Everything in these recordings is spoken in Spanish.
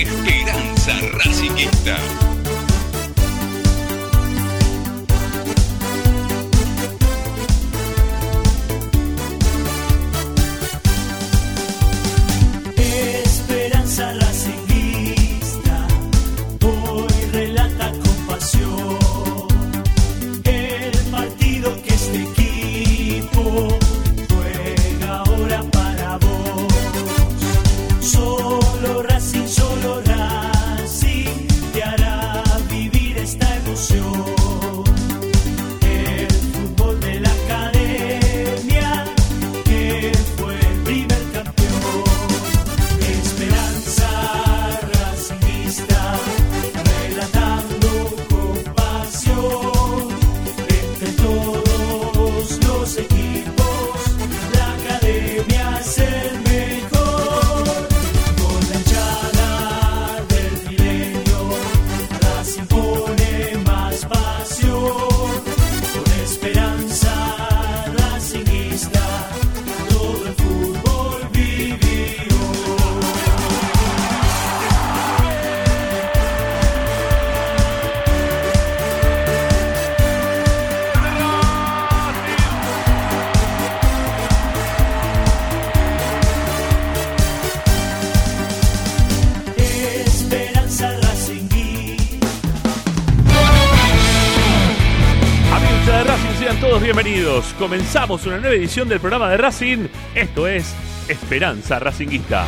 Esperanza Racingista. Comenzamos una nueva edición del programa de Racing. Esto es Esperanza Racinguista.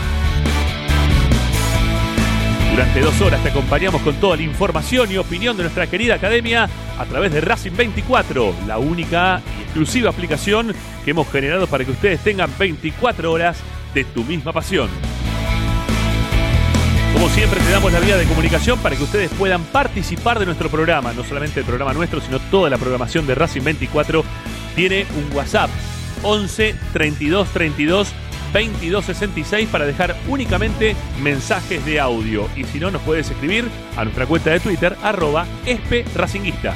Durante dos horas te acompañamos con toda la información y opinión de nuestra querida academia a través de Racing 24, la única y exclusiva aplicación que hemos generado para que ustedes tengan 24 horas de tu misma pasión. Como siempre te damos la vía de comunicación para que ustedes puedan participar de nuestro programa, no solamente el programa nuestro, sino toda la programación de Racing 24 tiene un WhatsApp 11 32 32 22 66 para dejar únicamente mensajes de audio y si no nos puedes escribir a nuestra cuenta de Twitter arroba espracinguista.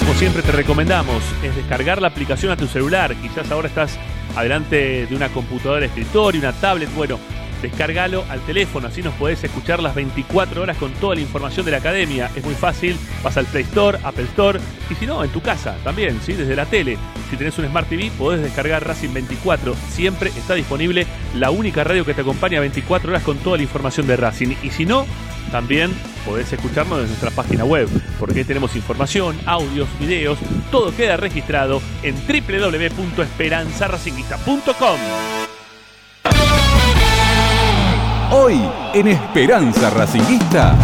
Como siempre te recomendamos es descargar la aplicación a tu celular. Quizás ahora estás adelante de una computadora de escritorio, una tablet. Bueno, descargalo al teléfono, así nos podés escuchar las 24 horas con toda la información de la academia. Es muy fácil, vas al Play Store, Apple Store y si no, en tu casa también, ¿sí? desde la tele. Si tenés un Smart TV, podés descargar Racing 24. Siempre está disponible la única radio que te acompaña 24 horas con toda la información de Racing. Y si no, también podés escucharnos desde nuestra página web, porque tenemos información, audios, videos, todo queda registrado en www.esperanzaracinguista.com. Hoy en Esperanza Racinguista.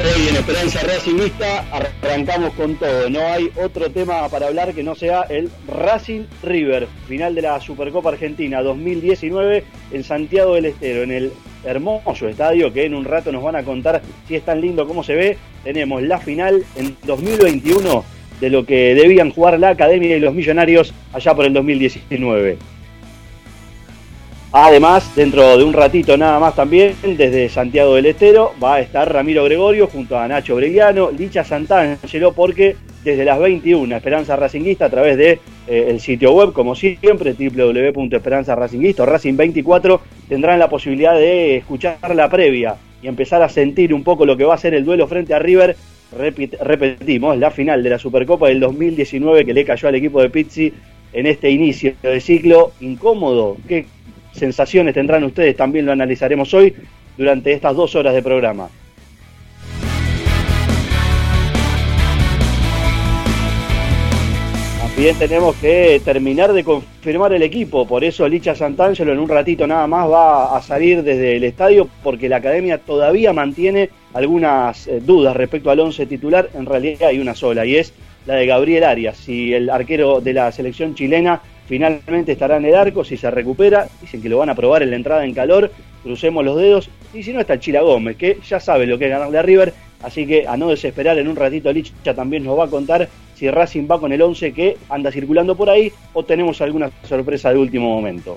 Hoy en Esperanza Racingista arrancamos con todo. No hay otro tema para hablar que no sea el Racing River, final de la Supercopa Argentina 2019 en Santiago del Estero, en el hermoso estadio que en un rato nos van a contar si es tan lindo como se ve. Tenemos la final en 2021 de lo que debían jugar la Academia y los Millonarios allá por el 2019. Además, dentro de un ratito nada más también, desde Santiago del Estero, va a estar Ramiro Gregorio junto a Nacho Breguiano, Licha Santangelo, porque desde las 21, Esperanza Racinguista, a través de eh, sitio web, como siempre, www.esperanzaracinguista o Racing 24, tendrán la posibilidad de escuchar la previa y empezar a sentir un poco lo que va a ser el duelo frente a River. Repetimos, la final de la Supercopa del 2019 que le cayó al equipo de Pizzi en este inicio de ciclo incómodo. ¿Qué sensaciones tendrán ustedes? También lo analizaremos hoy durante estas dos horas de programa. También tenemos que terminar de confirmar el equipo, por eso Licha Santangelo en un ratito nada más va a salir desde el estadio porque la academia todavía mantiene algunas eh, dudas respecto al 11 titular, en realidad hay una sola y es la de Gabriel Arias, si el arquero de la selección chilena finalmente estará en el arco, si se recupera, dicen que lo van a probar en la entrada en calor, crucemos los dedos, y si no está el Chila Gómez, que ya sabe lo que es ganarle a River, así que a no desesperar, en un ratito Licha también nos va a contar si Racing va con el 11 que anda circulando por ahí o tenemos alguna sorpresa de último momento.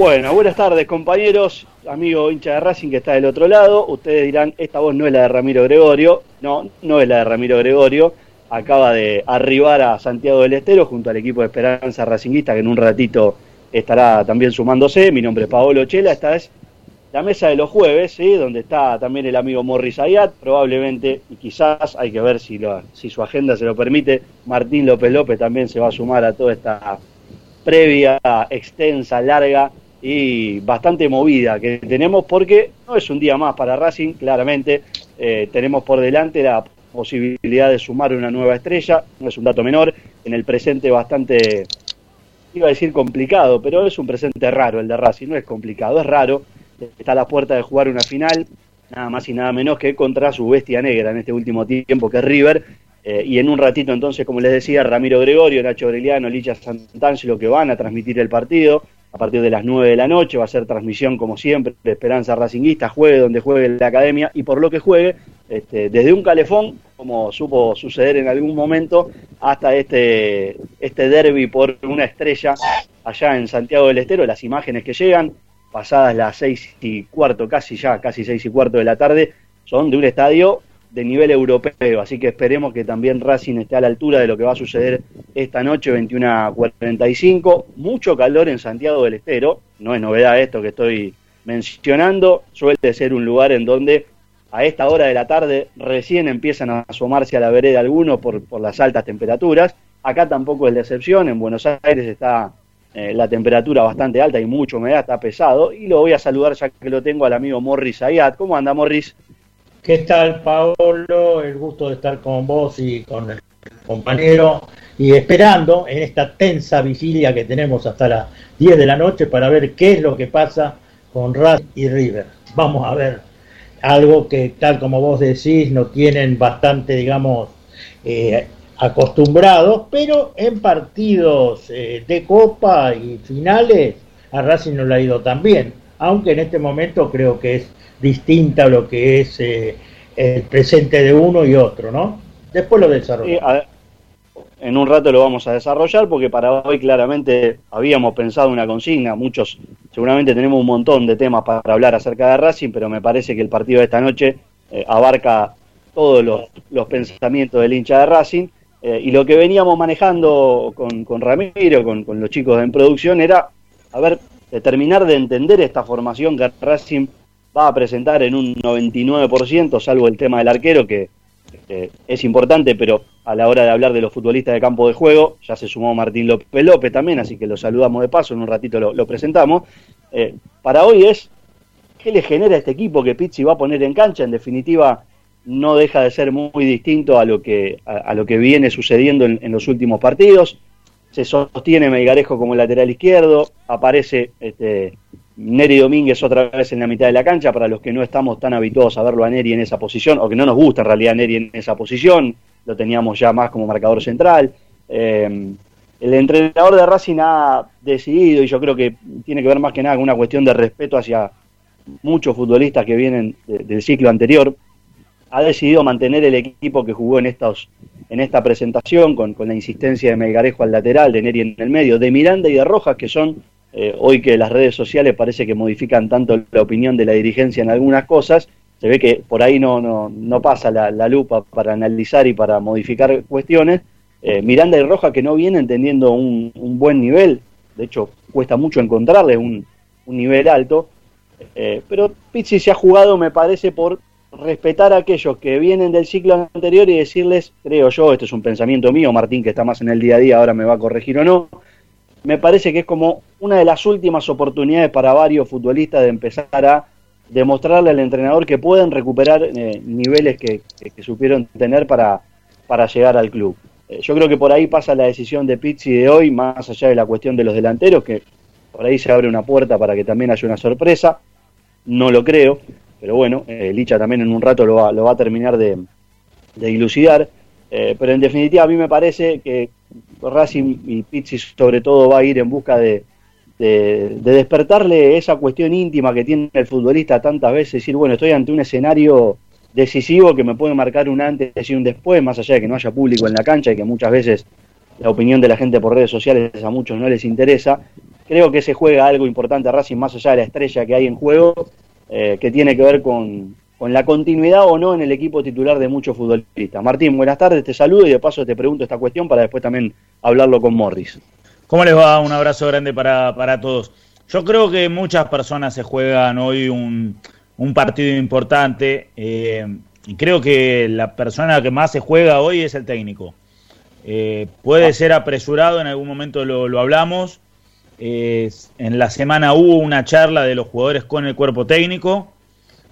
Bueno, buenas tardes compañeros, amigo hincha de Racing que está del otro lado. Ustedes dirán, esta voz no es la de Ramiro Gregorio. No, no es la de Ramiro Gregorio. Acaba de arribar a Santiago del Estero junto al equipo de Esperanza Racinguista que en un ratito estará también sumándose. Mi nombre es Paolo Chela, esta es la mesa de los jueves, ¿sí? donde está también el amigo Morris Ayat, probablemente, y quizás hay que ver si, lo, si su agenda se lo permite, Martín López López también se va a sumar a toda esta previa, extensa, larga y bastante movida que tenemos porque no es un día más para Racing, claramente eh, tenemos por delante la posibilidad de sumar una nueva estrella, no es un dato menor, en el presente bastante, iba a decir complicado, pero es un presente raro el de Racing, no es complicado, es raro, está a la puerta de jugar una final, nada más y nada menos que contra su bestia negra en este último tiempo que es River, eh, y en un ratito entonces, como les decía, Ramiro Gregorio, Nacho Aureliano, Licha Santangelo que van a transmitir el partido a partir de las 9 de la noche, va a ser transmisión como siempre de Esperanza Racinguista, juegue donde juegue la academia y por lo que juegue, este, desde un calefón, como supo suceder en algún momento, hasta este, este derby por una estrella allá en Santiago del Estero, las imágenes que llegan, pasadas las seis y cuarto, casi ya, casi seis y cuarto de la tarde, son de un estadio de nivel europeo, así que esperemos que también Racing esté a la altura de lo que va a suceder esta noche, 21 a 45, mucho calor en Santiago del Estero, no es novedad esto que estoy mencionando, suele ser un lugar en donde a esta hora de la tarde recién empiezan a asomarse a la vereda algunos por, por las altas temperaturas, acá tampoco es la excepción, en Buenos Aires está eh, la temperatura bastante alta y mucha humedad, está pesado, y lo voy a saludar ya que lo tengo al amigo Morris Ayat, ¿cómo anda Morris? ¿Qué tal, Paolo? El gusto de estar con vos y con el compañero y esperando en esta tensa vigilia que tenemos hasta las 10 de la noche para ver qué es lo que pasa con Racing y River. Vamos a ver algo que, tal como vos decís, no tienen bastante, digamos, eh, acostumbrados, pero en partidos eh, de Copa y finales a Racing no le ha ido tan bien, aunque en este momento creo que es distinta lo que es eh, el presente de uno y otro, ¿no? Después lo desarrollamos. En un rato lo vamos a desarrollar porque para hoy claramente habíamos pensado una consigna, muchos seguramente tenemos un montón de temas para hablar acerca de Racing, pero me parece que el partido de esta noche eh, abarca todos los, los pensamientos del hincha de Racing eh, y lo que veníamos manejando con, con Ramiro, con, con los chicos en producción, era, a ver, terminar de entender esta formación que Racing va a presentar en un 99%, salvo el tema del arquero, que eh, es importante, pero a la hora de hablar de los futbolistas de campo de juego, ya se sumó Martín López López también, así que lo saludamos de paso, en un ratito lo, presentamos. Eh, para hoy es, ¿qué le genera este equipo que Pizzi va a poner en cancha? En definitiva, no deja de ser muy distinto a lo que, a, lo que viene sucediendo en, los últimos partidos. Se sostiene Melgarejo como lateral izquierdo, aparece este, Neri Domínguez otra vez en la mitad de la cancha, para los que no estamos tan habituados a verlo a Neri en esa posición, o que no nos gusta en realidad Neri en esa posición, lo teníamos ya más como marcador central. Eh, el entrenador de Racing ha decidido, y yo creo que tiene que ver más que nada con una cuestión de respeto hacia muchos futbolistas que vienen de- del ciclo anterior, ha decidido mantener el equipo que jugó en estos en esta presentación con, con la insistencia de Melgarejo al lateral, de Neri en el medio, de Miranda y de Rojas, que son eh, hoy que las redes sociales parece que modifican tanto la opinión de la dirigencia en algunas cosas, se ve que por ahí no, no, no pasa la, la lupa para analizar y para modificar cuestiones. Eh, Miranda y Rojas que no vienen teniendo un, un buen nivel, de hecho cuesta mucho encontrarles un, un nivel alto, eh, pero Pizzi se ha jugado, me parece, por respetar a aquellos que vienen del ciclo anterior y decirles, creo yo, esto es un pensamiento mío, Martín que está más en el día a día, ahora me va a corregir o no, me parece que es como una de las últimas oportunidades para varios futbolistas de empezar a demostrarle al entrenador que pueden recuperar eh, niveles que, supieron tener para, para llegar al club. Eh, yo creo que por ahí pasa la decisión de Pizzi de hoy, más allá de la cuestión de los delanteros, que por ahí se abre una puerta para que también haya una sorpresa. No lo creo, pero bueno, eh, Licha también en un rato lo va, lo va a terminar de, de dilucidar. Eh, pero en definitiva, a mí me parece que Racing y Pizzi, sobre todo, va a ir en busca de, de, de despertarle esa cuestión íntima que tiene el futbolista tantas veces, decir, bueno, estoy ante un escenario decisivo que me puede marcar un antes y un después, más allá de que no haya público en la cancha y que muchas veces la opinión de la gente por redes sociales a muchos no les interesa. Creo que se juega algo importante a Racing más allá de la estrella que hay en juego, eh, que tiene que ver con, con la continuidad o no en el equipo titular de muchos futbolistas. Martín, buenas tardes, te saludo y de paso te pregunto esta cuestión para después también hablarlo con Morris. ¿Cómo les va? Un abrazo grande para, para todos. Yo creo que muchas personas se juegan hoy un, un partido importante eh, y creo que la persona que más se juega hoy es el técnico. Eh, puede ser apresurado, en algún momento lo, lo hablamos. En la semana hubo una charla de los jugadores con el cuerpo técnico,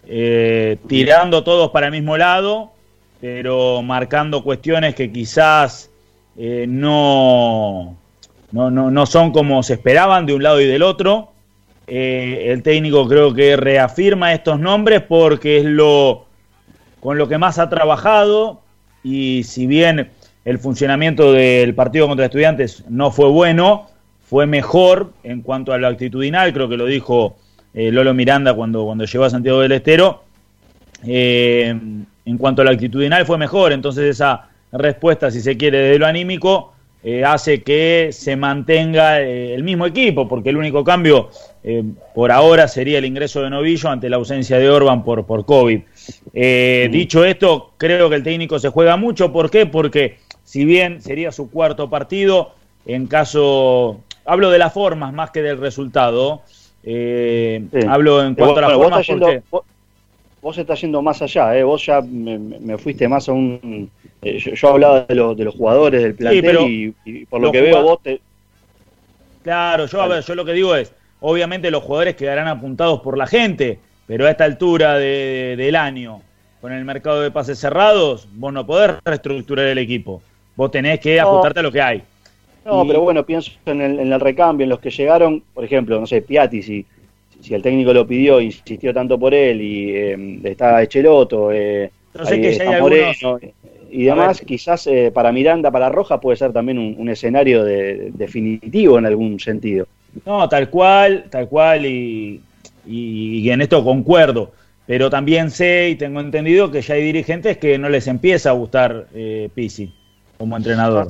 eh, tirando todos para el mismo lado, pero marcando cuestiones que quizás eh, no, no, no, no son como se esperaban de un lado y del otro. Eh, el técnico creo que reafirma estos nombres porque es lo con lo que más ha trabajado y si bien el funcionamiento del partido contra estudiantes no fue bueno, fue mejor en cuanto a lo actitudinal, creo que lo dijo eh, Lolo Miranda cuando, cuando llegó a Santiago del Estero. Eh, en cuanto a lo actitudinal fue mejor, entonces esa respuesta, si se quiere, de lo anímico, eh, hace que se mantenga el mismo equipo, porque el único cambio por ahora sería el ingreso de Novillo ante la ausencia de Orban por, por COVID. Dicho esto, creo que el técnico se juega mucho. ¿Por qué? Porque si bien sería su cuarto partido, en caso, hablo de las formas más que del resultado, eh, Sí. hablo en cuanto a las vos, formas estás porque... vos, vos estás yendo más allá, ¿eh? vos ya me, me fuiste más a un... eh, yo, yo hablaba de, los de los jugadores, del plantel pero y, y por lo que veo vos te... Claro, yo, a ver, yo lo que digo es, obviamente los jugadores quedarán apuntados por la gente, pero a esta altura de- del año, con el mercado de pases cerrados, vos no podés reestructurar el equipo. Vos tenés que No. ajustarte a lo que hay. No, Y- pero bueno, pienso en el, en el recambio, en los que llegaron, por ejemplo, no sé, Piatti, si, si el técnico lo pidió, insistió tanto por él, y eh, está Echeloto, eh, Yo sé ahí que ya está hay Moreno, algunos- y demás, quizás eh, para Miranda, para Roja, puede ser también un, un escenario de- definitivo en algún sentido. No, tal cual, tal cual, y, y- y en esto concuerdo. Pero también sé y tengo entendido que ya hay dirigentes que no les empieza a gustar eh, Pizzi como entrenador.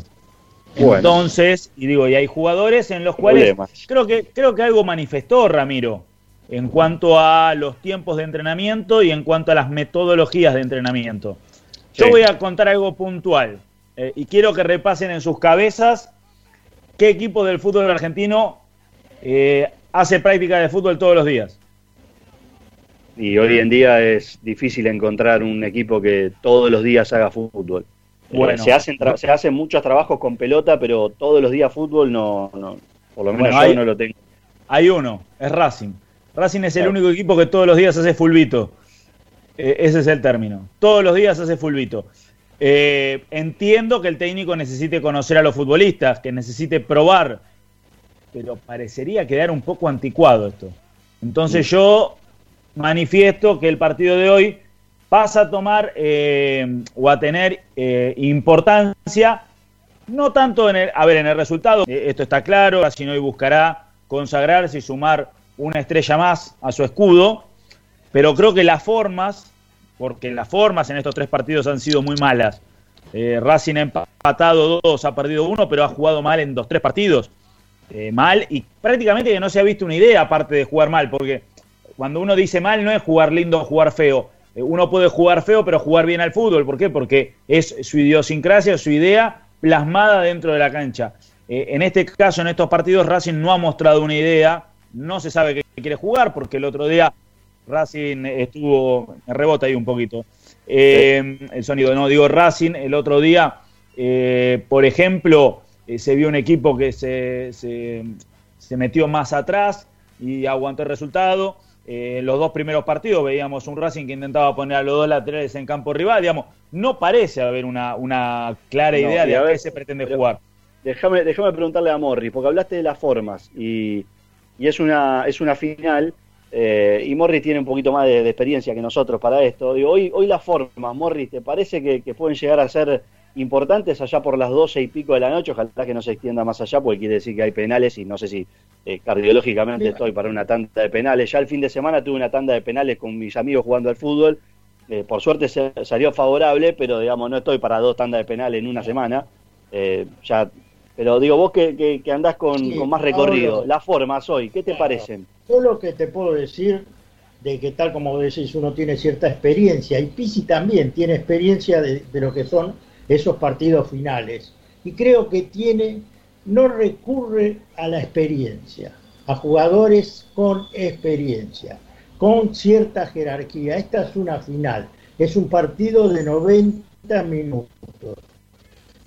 Bueno. Entonces, y digo, y hay jugadores en los cuales Problemas. creo que, creo que algo manifestó Ramiro en cuanto a los tiempos de entrenamiento y en cuanto a las metodologías de entrenamiento. Yo voy a contar algo puntual eh, y quiero que repasen en sus cabezas qué equipo del fútbol argentino eh, hace práctica de fútbol todos los días. Y hoy en día es difícil encontrar un equipo que todos los días haga fútbol. Eh, Bueno. se, hacen se hacen muchos trabajos con pelota, pero todos los días fútbol no, no por lo menos Bueno, yo hay- no lo tengo. Hay uno, es Racing. Racing es el único equipo que todos los días hace fulbito. Eh, ese es el término. Todos los días hace fulbito. Eh, entiendo que el técnico necesite conocer a los futbolistas, que necesite probar, pero parecería quedar un poco anticuado esto. Entonces yo manifiesto que el partido de hoy pasa a tomar eh, o a tener eh, importancia, no tanto en el, a ver, en el resultado, eh, esto está claro, Racing buscará consagrarse y sumar una estrella más a su escudo, pero creo que las formas, porque las formas en estos tres partidos han sido muy malas. Eh, Racing ha empatado dos, ha perdido uno, pero ha jugado mal en dos, tres partidos. Eh, mal y prácticamente que no se ha visto una idea aparte de jugar mal, porque cuando uno dice mal no es jugar lindo o jugar feo. Eh, uno puede jugar feo, pero jugar bien al fútbol. ¿Por qué? Porque es su idiosincrasia, su idea plasmada dentro de la cancha. Eh, en este caso, en estos partidos, Racing no ha mostrado una idea, no se sabe qué quiere jugar, porque el otro día Racing estuvo, rebota ahí un poquito. Eh, el sonido, no, digo Racing, el otro día, eh, por ejemplo, se vio un equipo que se, se metió más atrás y aguantó el resultado. Eh, los dos primeros partidos veíamos un Racing que intentaba poner a los dos laterales en campo rival. Digamos, no parece haber una, una clara idea de a qué se pretende jugar. Déjame, déjame preguntarle a Morris, porque hablaste de las formas y, y es una es una final eh, y Morris tiene un poquito más de, de experiencia que nosotros para esto. Digo, hoy, hoy las formas, Morris, ¿te parece que, que pueden llegar a ser importantes allá por las 12 y pico de la noche? Ojalá que no se extienda más allá, porque quiere decir que hay penales y no sé si eh, cardiológicamente Mira. estoy para una tanda de penales. Ya el fin de semana tuve una tanda de penales con mis amigos jugando al fútbol. Eh, por suerte se, salió favorable, pero digamos, no estoy para dos tandas de penales en una semana. Eh, ya, pero digo, vos que, que, que andás con, Sí, con más recorrido, las formas hoy, ¿qué te Claro. parecen? Yo lo que te puedo decir de que tal como decís, uno tiene cierta experiencia y Pisi también tiene experiencia de, de lo que son esos partidos finales. Y creo que tiene, no recurre a la experiencia, a jugadores con experiencia, con cierta jerarquía. Esta es una final, es un partido de 90 minutos,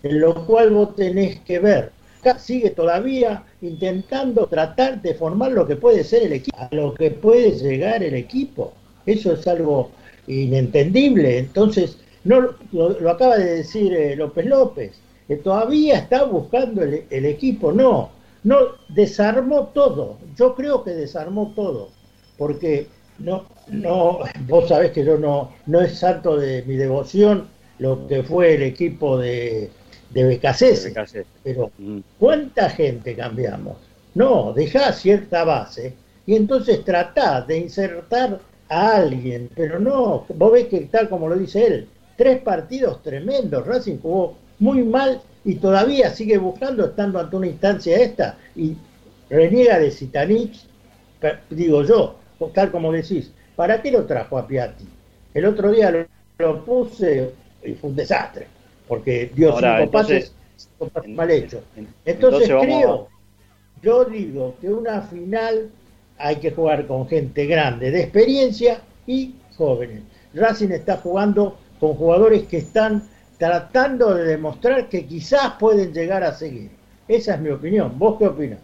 en lo cual vos tenés que ver acá sigue todavía intentando tratar de formar lo que puede ser el equipo, a lo que puede llegar el equipo. Eso es algo inentendible. Entonces, no lo, lo acaba de decir eh, López López, que todavía está buscando el, el equipo. No, no, desarmó todo. Yo creo que desarmó todo, porque no, no, vos sabés que yo no, no es santo de mi devoción lo que fue el equipo de, de Becasese, pero Mm. ¿cuánta gente cambiamos? No, dejá cierta base y entonces tratá de insertar a alguien, pero no, vos ves que tal como lo dice él, tres partidos tremendos, Racing jugó muy mal y todavía sigue buscando estando ante una instancia esta y reniega de Sitanich, pe- digo yo, tal como decís, ¿para qué lo trajo a Piatti? El otro día lo, lo puse y fue un desastre, porque dio Ahora, cinco entonces- pases, cinco pases mal hechos. En- Entonces, vamos- creo, yo digo que una final hay que jugar con gente grande, de experiencia y jóvenes. Racing está jugando con jugadores que están tratando de demostrar que quizás pueden llegar a seguir. Esa es mi opinión. ¿Vos qué opinas?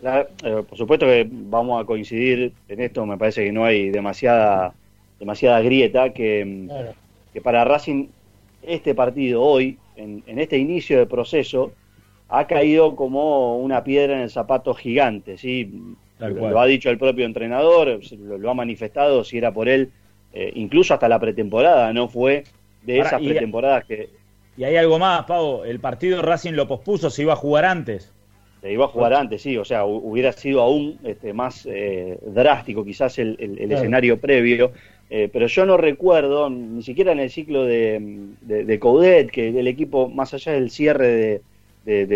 La- eh, por supuesto que vamos a coincidir en esto, me parece que no hay demasiada demasiada grieta, que, mm, Claro. que para Racing este partido hoy, en, en este inicio de proceso, ha caído como una piedra en el zapato gigante, ¿sí? Lo, ha dicho el propio entrenador, lo ha manifestado, si era por él, eh, incluso hasta la pretemporada, no fue de Ahora, esas y- pretemporadas que Y hay algo más, Pavo. El partido Racing lo pospuso, se iba a jugar antes. se iba a jugar antes, sí, o sea, hu- hubiera sido aún este, más eh, drástico quizás el, el- el Claro. escenario previo, eh, pero yo no recuerdo, ni siquiera en el ciclo de, de, de Coudet, que el equipo, más allá del cierre de-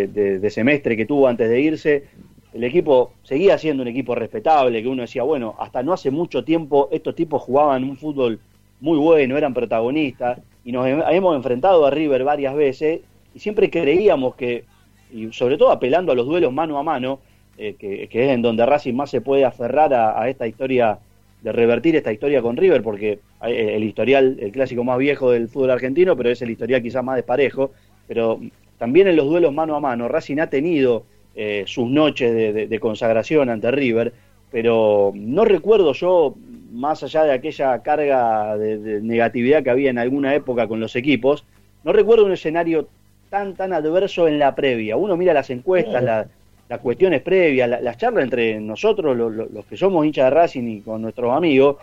de semestre que tuvo antes de irse, el equipo seguía siendo un equipo respetable, que uno decía, bueno, hasta no hace mucho tiempo estos tipos jugaban un fútbol muy bueno, eran protagonistas, y nos hem- hemos enfrentado a River varias veces, y siempre creíamos que, y sobre todo apelando a los duelos mano a mano, eh, que, que es en donde Racing más se puede aferrar a, a esta historia, de revertir esta historia con River, porque eh, el historial, el clásico más viejo del fútbol argentino, pero es el historial quizás más desparejo, pero también en los duelos mano a mano, Racing ha tenido eh, sus noches de, de- de consagración ante River, pero no recuerdo yo, más allá de aquella carga de, de negatividad que había en alguna época con los equipos, no recuerdo un escenario tan tan adverso en la previa. Uno mira las encuestas, la- las cuestiones previas, la- las charlas entre nosotros, lo- lo- los que somos hinchas de Racing y con nuestros amigos,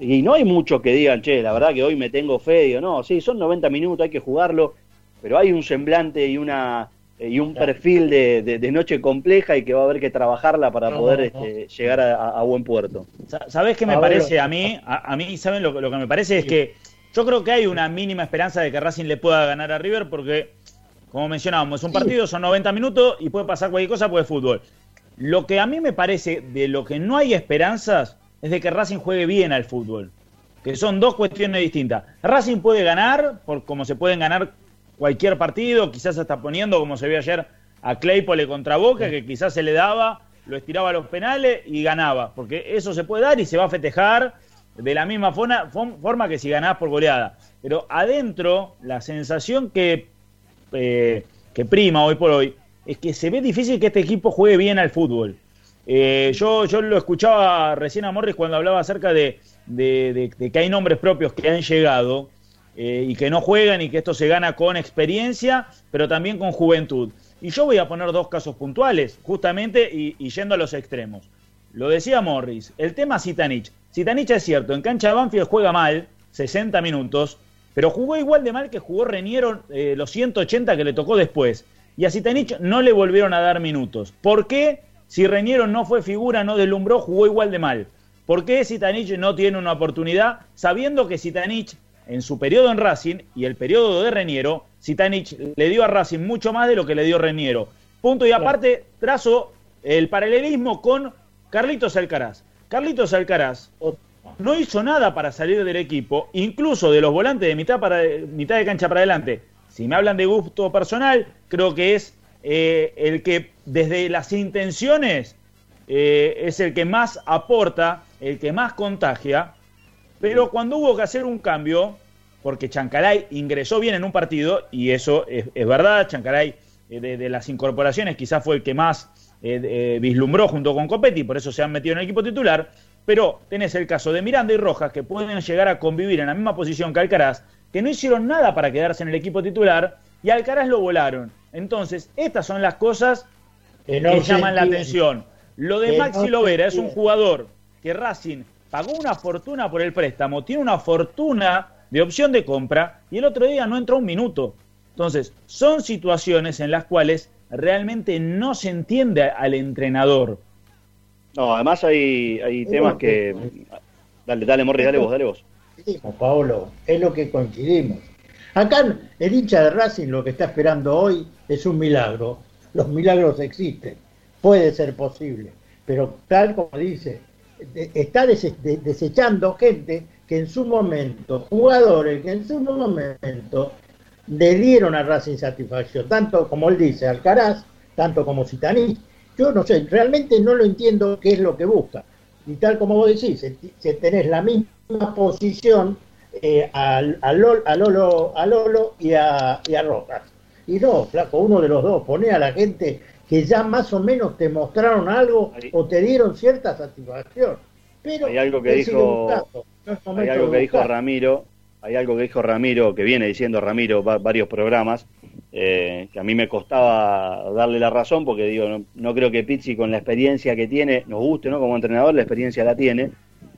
y no hay muchos que digan, che, la verdad que hoy me tengo fe, digo, no, sí, son 90 minutos, hay que jugarlo, pero hay un semblante y una y un Claro. perfil de, de- de noche compleja y que va a haber que trabajarla para No, poder no, no. este, llegar a, buen puerto. Sa- ¿Sabés qué me A ver, parece a mí? A, a mí, ¿saben lo, que- lo que me parece? Es Sí. que yo creo que hay una mínima esperanza de que Racing le pueda ganar a River porque, como mencionábamos, es un Sí. partido, son 90 minutos y puede pasar cualquier cosa, pues es fútbol. Lo que a mí me parece de lo que no hay esperanzas es de que Racing juegue bien al fútbol. Que son dos cuestiones distintas. Racing puede ganar, por como se pueden ganar cualquier partido, quizás hasta poniendo, como se vio ayer, a Claypole contra Boca, que quizás se le daba, lo estiraba a los penales y ganaba. Porque eso se puede dar y se va a festejar de la misma forma, forma que si ganás por goleada. Pero adentro, la sensación que, eh, que prima hoy por hoy es que se ve difícil que este equipo juegue bien al fútbol. Eh, yo, yo lo escuchaba recién a Morris cuando hablaba acerca de, de- de- de que hay nombres propios que han llegado eh, y que no juegan y que esto se gana con experiencia, pero también con juventud. Y yo voy a poner dos casos puntuales, justamente y, y yendo a los extremos. Lo decía Morris, el tema Zitanich. Zitanich es cierto, en cancha de Banfield juega mal, 60 minutos, pero jugó igual de mal que jugó Reniero eh, los 180 que le tocó después. Y a Zitanich no le volvieron a dar minutos. ¿Por qué? Si Reniero no fue figura, no deslumbró, jugó igual de mal. ¿Por qué Zitanich no tiene una oportunidad sabiendo que Zitanich en su periodo en Racing y el periodo de Reniero, Zitanich le dio a Racing mucho más de lo que le dio Reniero. Punto y aparte, trazo el paralelismo con Carlitos Alcaraz. Carlitos Alcaraz no hizo nada para salir del equipo, incluso de los volantes de mitad, para, mitad de cancha para adelante. Si me hablan de gusto personal, creo que es eh, el que desde las intenciones eh, es el que más aporta, el que más contagia, pero cuando hubo que hacer un cambio, porque Chancalay ingresó bien en un partido, y eso es, es verdad, Chancalay eh, de, de las incorporaciones quizás fue el que más eh, eh, vislumbró junto con Copetti, por eso se han metido en el equipo titular, pero tenés el caso de Miranda y Rojas, que pueden llegar a convivir en la misma posición que Alcaraz, que no hicieron nada para quedarse en el equipo titular, y Alcaraz lo volaron. Entonces, estas son las cosas Que llaman la atención. Lo de Que Maxi no Lovera es un jugador que Racing pagó una fortuna por el préstamo, tiene una fortuna de opción de compra y el otro día no entró un minuto. Entonces, son situaciones en las cuales realmente no se entiende al entrenador. No, además hay, hay temas que... Dale, dale, Morris, dale vos, dale vos. Paolo, es lo que coincidimos. Acá el hincha de Racing lo que está esperando hoy es un milagro. Los milagros existen, puede ser posible, pero tal como dice, está dese- de- desechando gente que en su momento, jugadores que en su momento le dieron a Racing satisfacción, tanto como él dice, Alcaraz, tanto como Zitanich. Yo no sé, realmente no lo entiendo qué es lo que busca. Y tal como vos decís, si tenés la misma posición eh, a, a Lolo, y a, y a Rojas. Y no, flaco, uno de los dos, poné a la gente que ya más o menos te mostraron algo Hay- o te dieron cierta satisfacción. Pero Hay algo que dijo- no Hay algo que. Ramiro, hay algo que dijo Ramiro, que viene diciendo Ramiro va- varios programas, eh, que a mí me costaba darle la razón, porque digo, no, no creo que Pizzi con la experiencia que tiene, nos guste, ¿no? Como entrenador, la experiencia la tiene,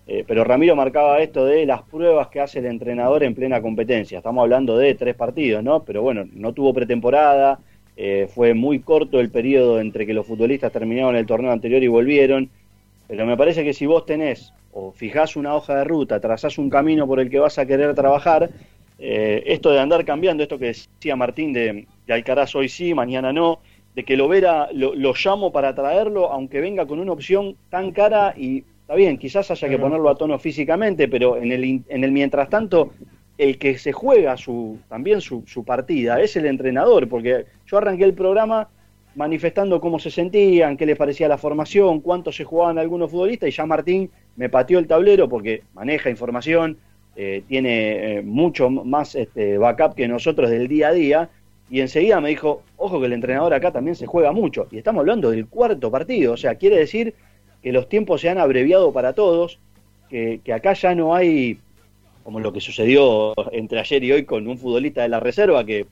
eh, pero Ramiro marcaba esto de las pruebas que hace el entrenador en plena competencia. Estamos hablando de tres partidos, ¿no? Pero bueno, no tuvo pretemporada, eh, fue muy corto el periodo entre que los futbolistas terminaron el torneo anterior y volvieron. Pero me parece que si vos tenés o fijás una hoja de ruta, trazás un camino por el que vas a querer trabajar, eh, esto de andar cambiando, esto que decía Martín de, de Alcaraz hoy sí, mañana no, de que lo vera, lo, lo llamo para traerlo, aunque venga con una opción tan cara y está bien, quizás haya que ponerlo a tono físicamente, pero en el, en el mientras tanto, el que se juega su, también su, su partida es el entrenador, porque yo arranqué el programa manifestando cómo se sentían, qué les parecía la formación, cuánto se jugaban algunos futbolistas y ya Martín me pateó el tablero porque maneja información, eh, tiene eh, mucho más este, backup que nosotros del día a día y enseguida me dijo, ojo que el entrenador acá también se juega mucho y estamos hablando del cuarto partido, o sea, quiere decir que los tiempos se han abreviado para todos, que, que acá ya no hay como lo que sucedió entre ayer y hoy con un futbolista de la reserva que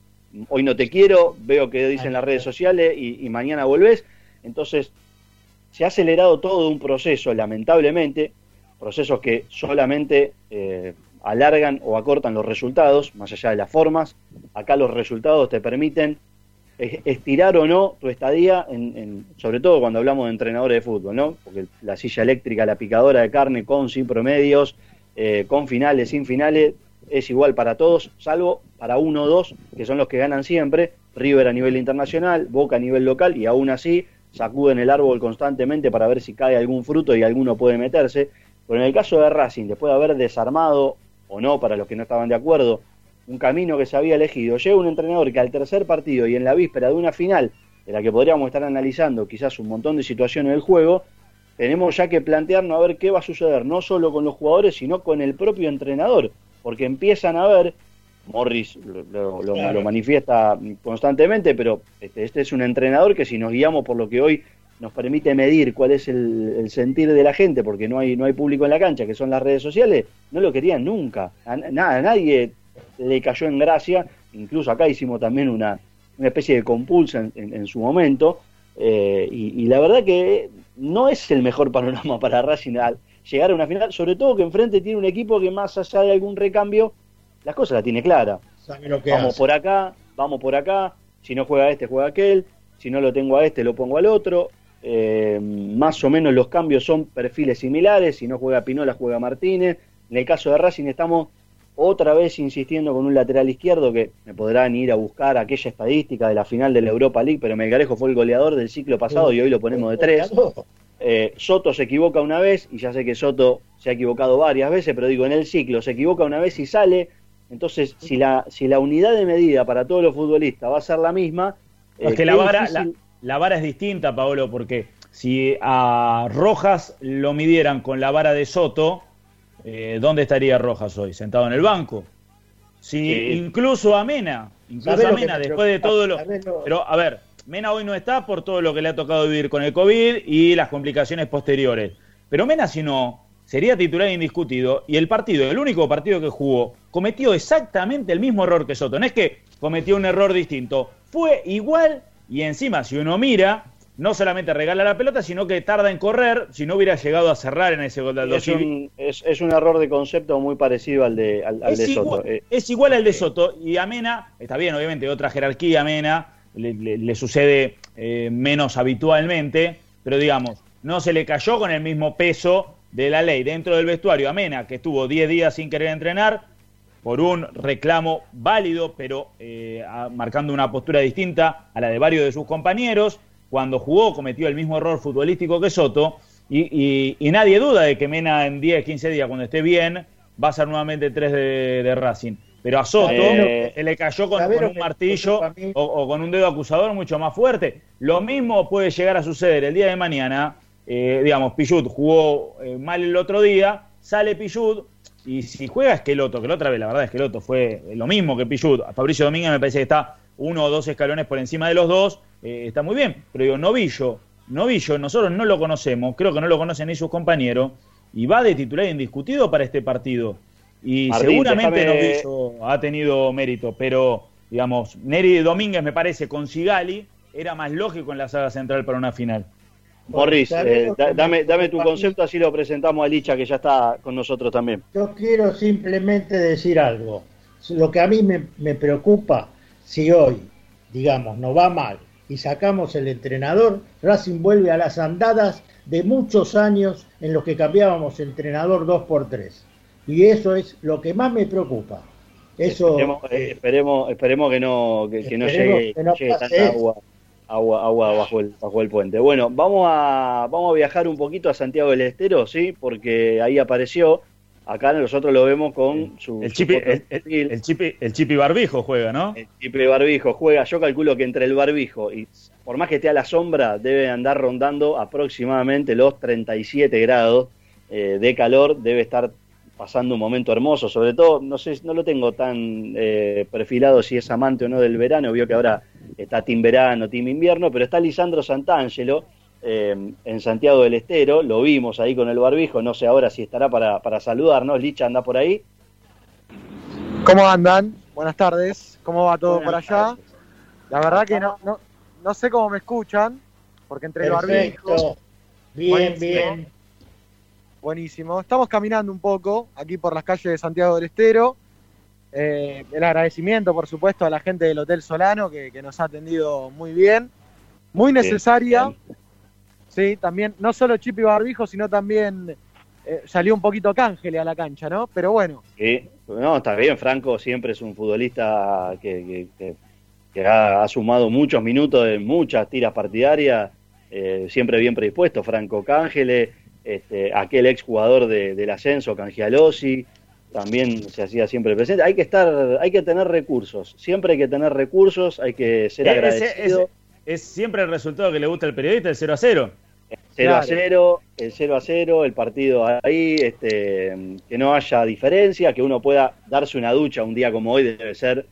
hoy no te quiero, veo que dicen en las redes sociales y, y mañana volvés. Entonces, se ha acelerado todo un proceso, lamentablemente, procesos que solamente eh, alargan o acortan los resultados, más allá de las formas. Acá los resultados te permiten es- estirar o no tu estadía, en, en- sobre todo cuando hablamos de entrenadores de fútbol, ¿no? Porque la silla eléctrica, la picadora de carne con, sin promedios, eh, con finales, sin finales, es igual para todos, salvo para uno o dos, que son los que ganan siempre, River a nivel internacional, Boca a nivel local, y aún así sacuden el árbol constantemente para ver si cae algún fruto y alguno puede meterse. Pero en el caso de Racing, después de haber desarmado, o no, para los que no estaban de acuerdo, un camino que se había elegido, llega un entrenador que al tercer partido y en la víspera de una final, de la que podríamos estar analizando quizás un montón de situaciones del juego, tenemos ya que plantearnos a ver qué va a suceder, no solo con los jugadores, sino con el propio entrenador, porque empiezan a ver, Morris lo, lo- lo- Claro. lo manifiesta constantemente, pero este, este es un entrenador que si nos guiamos por lo que hoy nos permite medir cuál es el, el sentir de la gente, porque no hay, no hay público en la cancha, que son las redes sociales, no lo querían nunca. A, nadie le cayó en gracia, incluso acá hicimos también una, una especie de compulsa en, en- en su momento, eh, y, y la verdad que no es el mejor panorama para Racing al llegar a una final, sobre todo que enfrente tiene un equipo que más allá de algún recambio, las cosas la tiene clara. Sabe lo que Vamos hace. por acá, vamos por acá, si no juega este, juega aquel, si no lo tengo a este, lo pongo al otro. Eh, más o menos los cambios son perfiles similares, si no juega Pinola, juega Martínez. En el caso de Racing estamos otra vez insistiendo con un lateral izquierdo que me podrán ir a buscar aquella estadística de la final de la Europa League, pero Melgarejo fue el goleador del ciclo pasado y hoy lo ponemos de tres. Eh, Soto se equivoca una vez, y ya sé que Soto se ha equivocado varias veces, pero digo, en el ciclo se equivoca una vez y sale. Entonces, si la, si la unidad de medida para todos los futbolistas va a ser la misma. Es eh, que la qué vara, difícil- la, la vara es distinta, Paolo, porque si a Rojas lo midieran con la vara de Soto, eh, ¿dónde estaría Rojas hoy? Sentado en el banco. Si Sí. incluso a Mena, incluso ¿Sabés a Mena, me después de todo lo... ¿Sabés lo- Pero, a ver, Mena hoy no está por todo lo que le ha tocado vivir con el COVID y las complicaciones posteriores. Pero Mena, si no, sería titular indiscutido y el partido, el único partido que jugó, cometió exactamente el mismo error que Soto. No es que cometió un error distinto, fue igual y encima, si uno mira, no solamente regala la pelota, sino que tarda en correr, si no hubiera llegado a cerrar en ese gol de Aldo es, un, es, es un error de concepto muy parecido al de, al, de igual, Soto. Eh, es igual al de Soto y a Mena, está bien, obviamente, otra jerarquía a Mena, le, le- le sucede eh, menos habitualmente, pero digamos, no se le cayó con el mismo peso de la ley dentro del vestuario a Mena, que estuvo 10 días sin querer entrenar, por un reclamo válido, pero eh, a- marcando una postura distinta a la de varios de sus compañeros. Cuando jugó cometió el mismo error futbolístico que Soto y, y- y nadie duda de que Mena en 10, 15 días, cuando esté bien, va a ser nuevamente 3 de, de Racing. Pero a Soto Eh, se le cayó con, ¿sabés con lo un que martillo o, o con un dedo acusador mucho más fuerte. Lo mismo puede llegar a suceder el día de mañana. Eh, digamos, Pichut jugó eh, mal el otro día, sale Pichut y si juega Esqueloto, que la otra vez la verdad Esqueloto fue lo mismo que Pichut, a Fabricio Domínguez me parece que está uno o dos escalones por encima de los dos, eh, está muy bien, pero digo, Novillo, Novillo, nosotros no lo conocemos, creo que no lo conocen ni sus compañeros, y va de titular indiscutido para este partido. Y Martín, seguramente déjame- Novillo ha tenido mérito, pero digamos, Neri Domínguez me parece con Sigali era más lógico en la saga central para una final. Morris, ¿sabés eh, dame, dame tu concepto, así lo presentamos a Licha, que ya está con nosotros también. Yo quiero simplemente decir algo. Lo que a mí me, me preocupa, si hoy, digamos, nos va mal y sacamos el entrenador, Racing vuelve a las andadas de muchos años en los que cambiábamos entrenador dos por tres. Y eso es lo que más me preocupa. Eso, Esperemos, eh, esperemos, esperemos que no, que, que no llegue, que no llegue pase tanta agua, agua, agua bajo el, bajo el puente. Bueno, vamos a, vamos a viajar un poquito a Santiago del Estero, sí, porque ahí apareció. Acá nosotros lo vemos con su, El su chipi, el, el- el chipi, el chipi barbijo juega, ¿no? El chipi barbijo juega, yo calculo que entre el barbijo y por más que esté a la sombra, debe andar rondando aproximadamente los 37 grados eh, de calor, debe estar pasando un momento hermoso, sobre todo, no sé, no lo tengo tan eh, perfilado si es amante o no del verano, vio que ahora está Team Verano, Team Invierno, pero está Lisandro Santangelo eh, en Santiago del Estero, lo vimos ahí con el barbijo, no sé ahora si estará para, para saludarnos, Licha anda por ahí. ¿Cómo andan? Buenas tardes. ¿Cómo va todo Buenas por allá? tardes. La verdad que no, no, no sé cómo me escuchan, porque entre el barbijo, perfecto. Bien, Buenísimo. bien. buenísimo. Estamos caminando un poco aquí por las calles de Santiago del Estero. Eh, el agradecimiento, por supuesto, a la gente del Hotel Solano que, que nos ha atendido muy bien. Muy necesaria. Sí, también, no solo Chip y Barbijo, sino también eh, salió un poquito Cángele a la cancha, ¿no? Pero bueno, Sí, no, está bien, Franco siempre es un futbolista que, que- que- que ha, ha sumado muchos minutos en muchas tiras partidarias, eh, siempre bien predispuesto, Franco Cángele, este, aquel exjugador de, del ascenso, Cangialosi, también se hacía siempre presente. Hay que estar, hay que tener recursos, siempre hay que tener recursos, hay que ser agradecido. ese- ese- es siempre el resultado que le gusta al periodista, el 0 a 0. 0 a Claro. 0, el 0 a 0, el partido ahí, este, que no haya diferencia, que uno pueda darse una ducha un día como hoy debe ser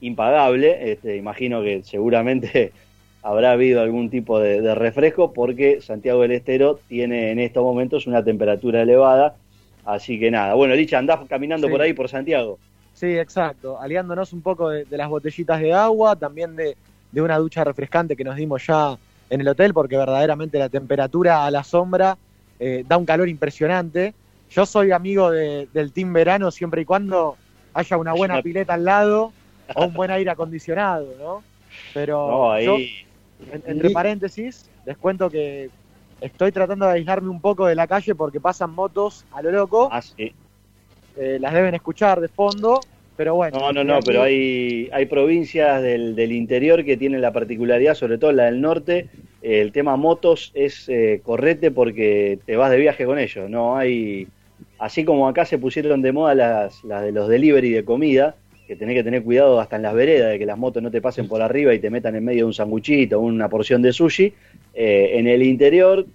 impagable. Este, imagino que seguramente habrá habido algún tipo de, de refresco porque Santiago del Estero tiene en estos momentos una temperatura elevada. Así que nada, bueno, Licha, andás caminando Sí. por ahí por Santiago. Sí, exacto. Aliándonos un poco de, de las botellitas de agua, también de, de una ducha refrescante que nos dimos ya en el hotel, porque verdaderamente la temperatura a la sombra eh, da un calor impresionante. Yo soy amigo de- del team verano siempre y cuando haya una buena pileta al lado o un buen aire acondicionado, ¿no? Pero No, ahí. yo, en- entre paréntesis, les cuento que estoy tratando de aislarme un poco de la calle porque pasan motos a lo loco. Ah, sí. Eh, las deben escuchar de fondo, pero bueno. No, no, no, pero hay, hay provincias del, del interior que tienen la particularidad, sobre todo la del norte, eh, el tema motos es eh, correte porque te vas de viaje con ellos, no hay, así como acá se pusieron de moda las, las de los delivery de comida, que tenés que tener cuidado hasta en las veredas de que las motos no te pasen por arriba y te metan en medio de un sanguchito o una porción de sushi, eh, en el interior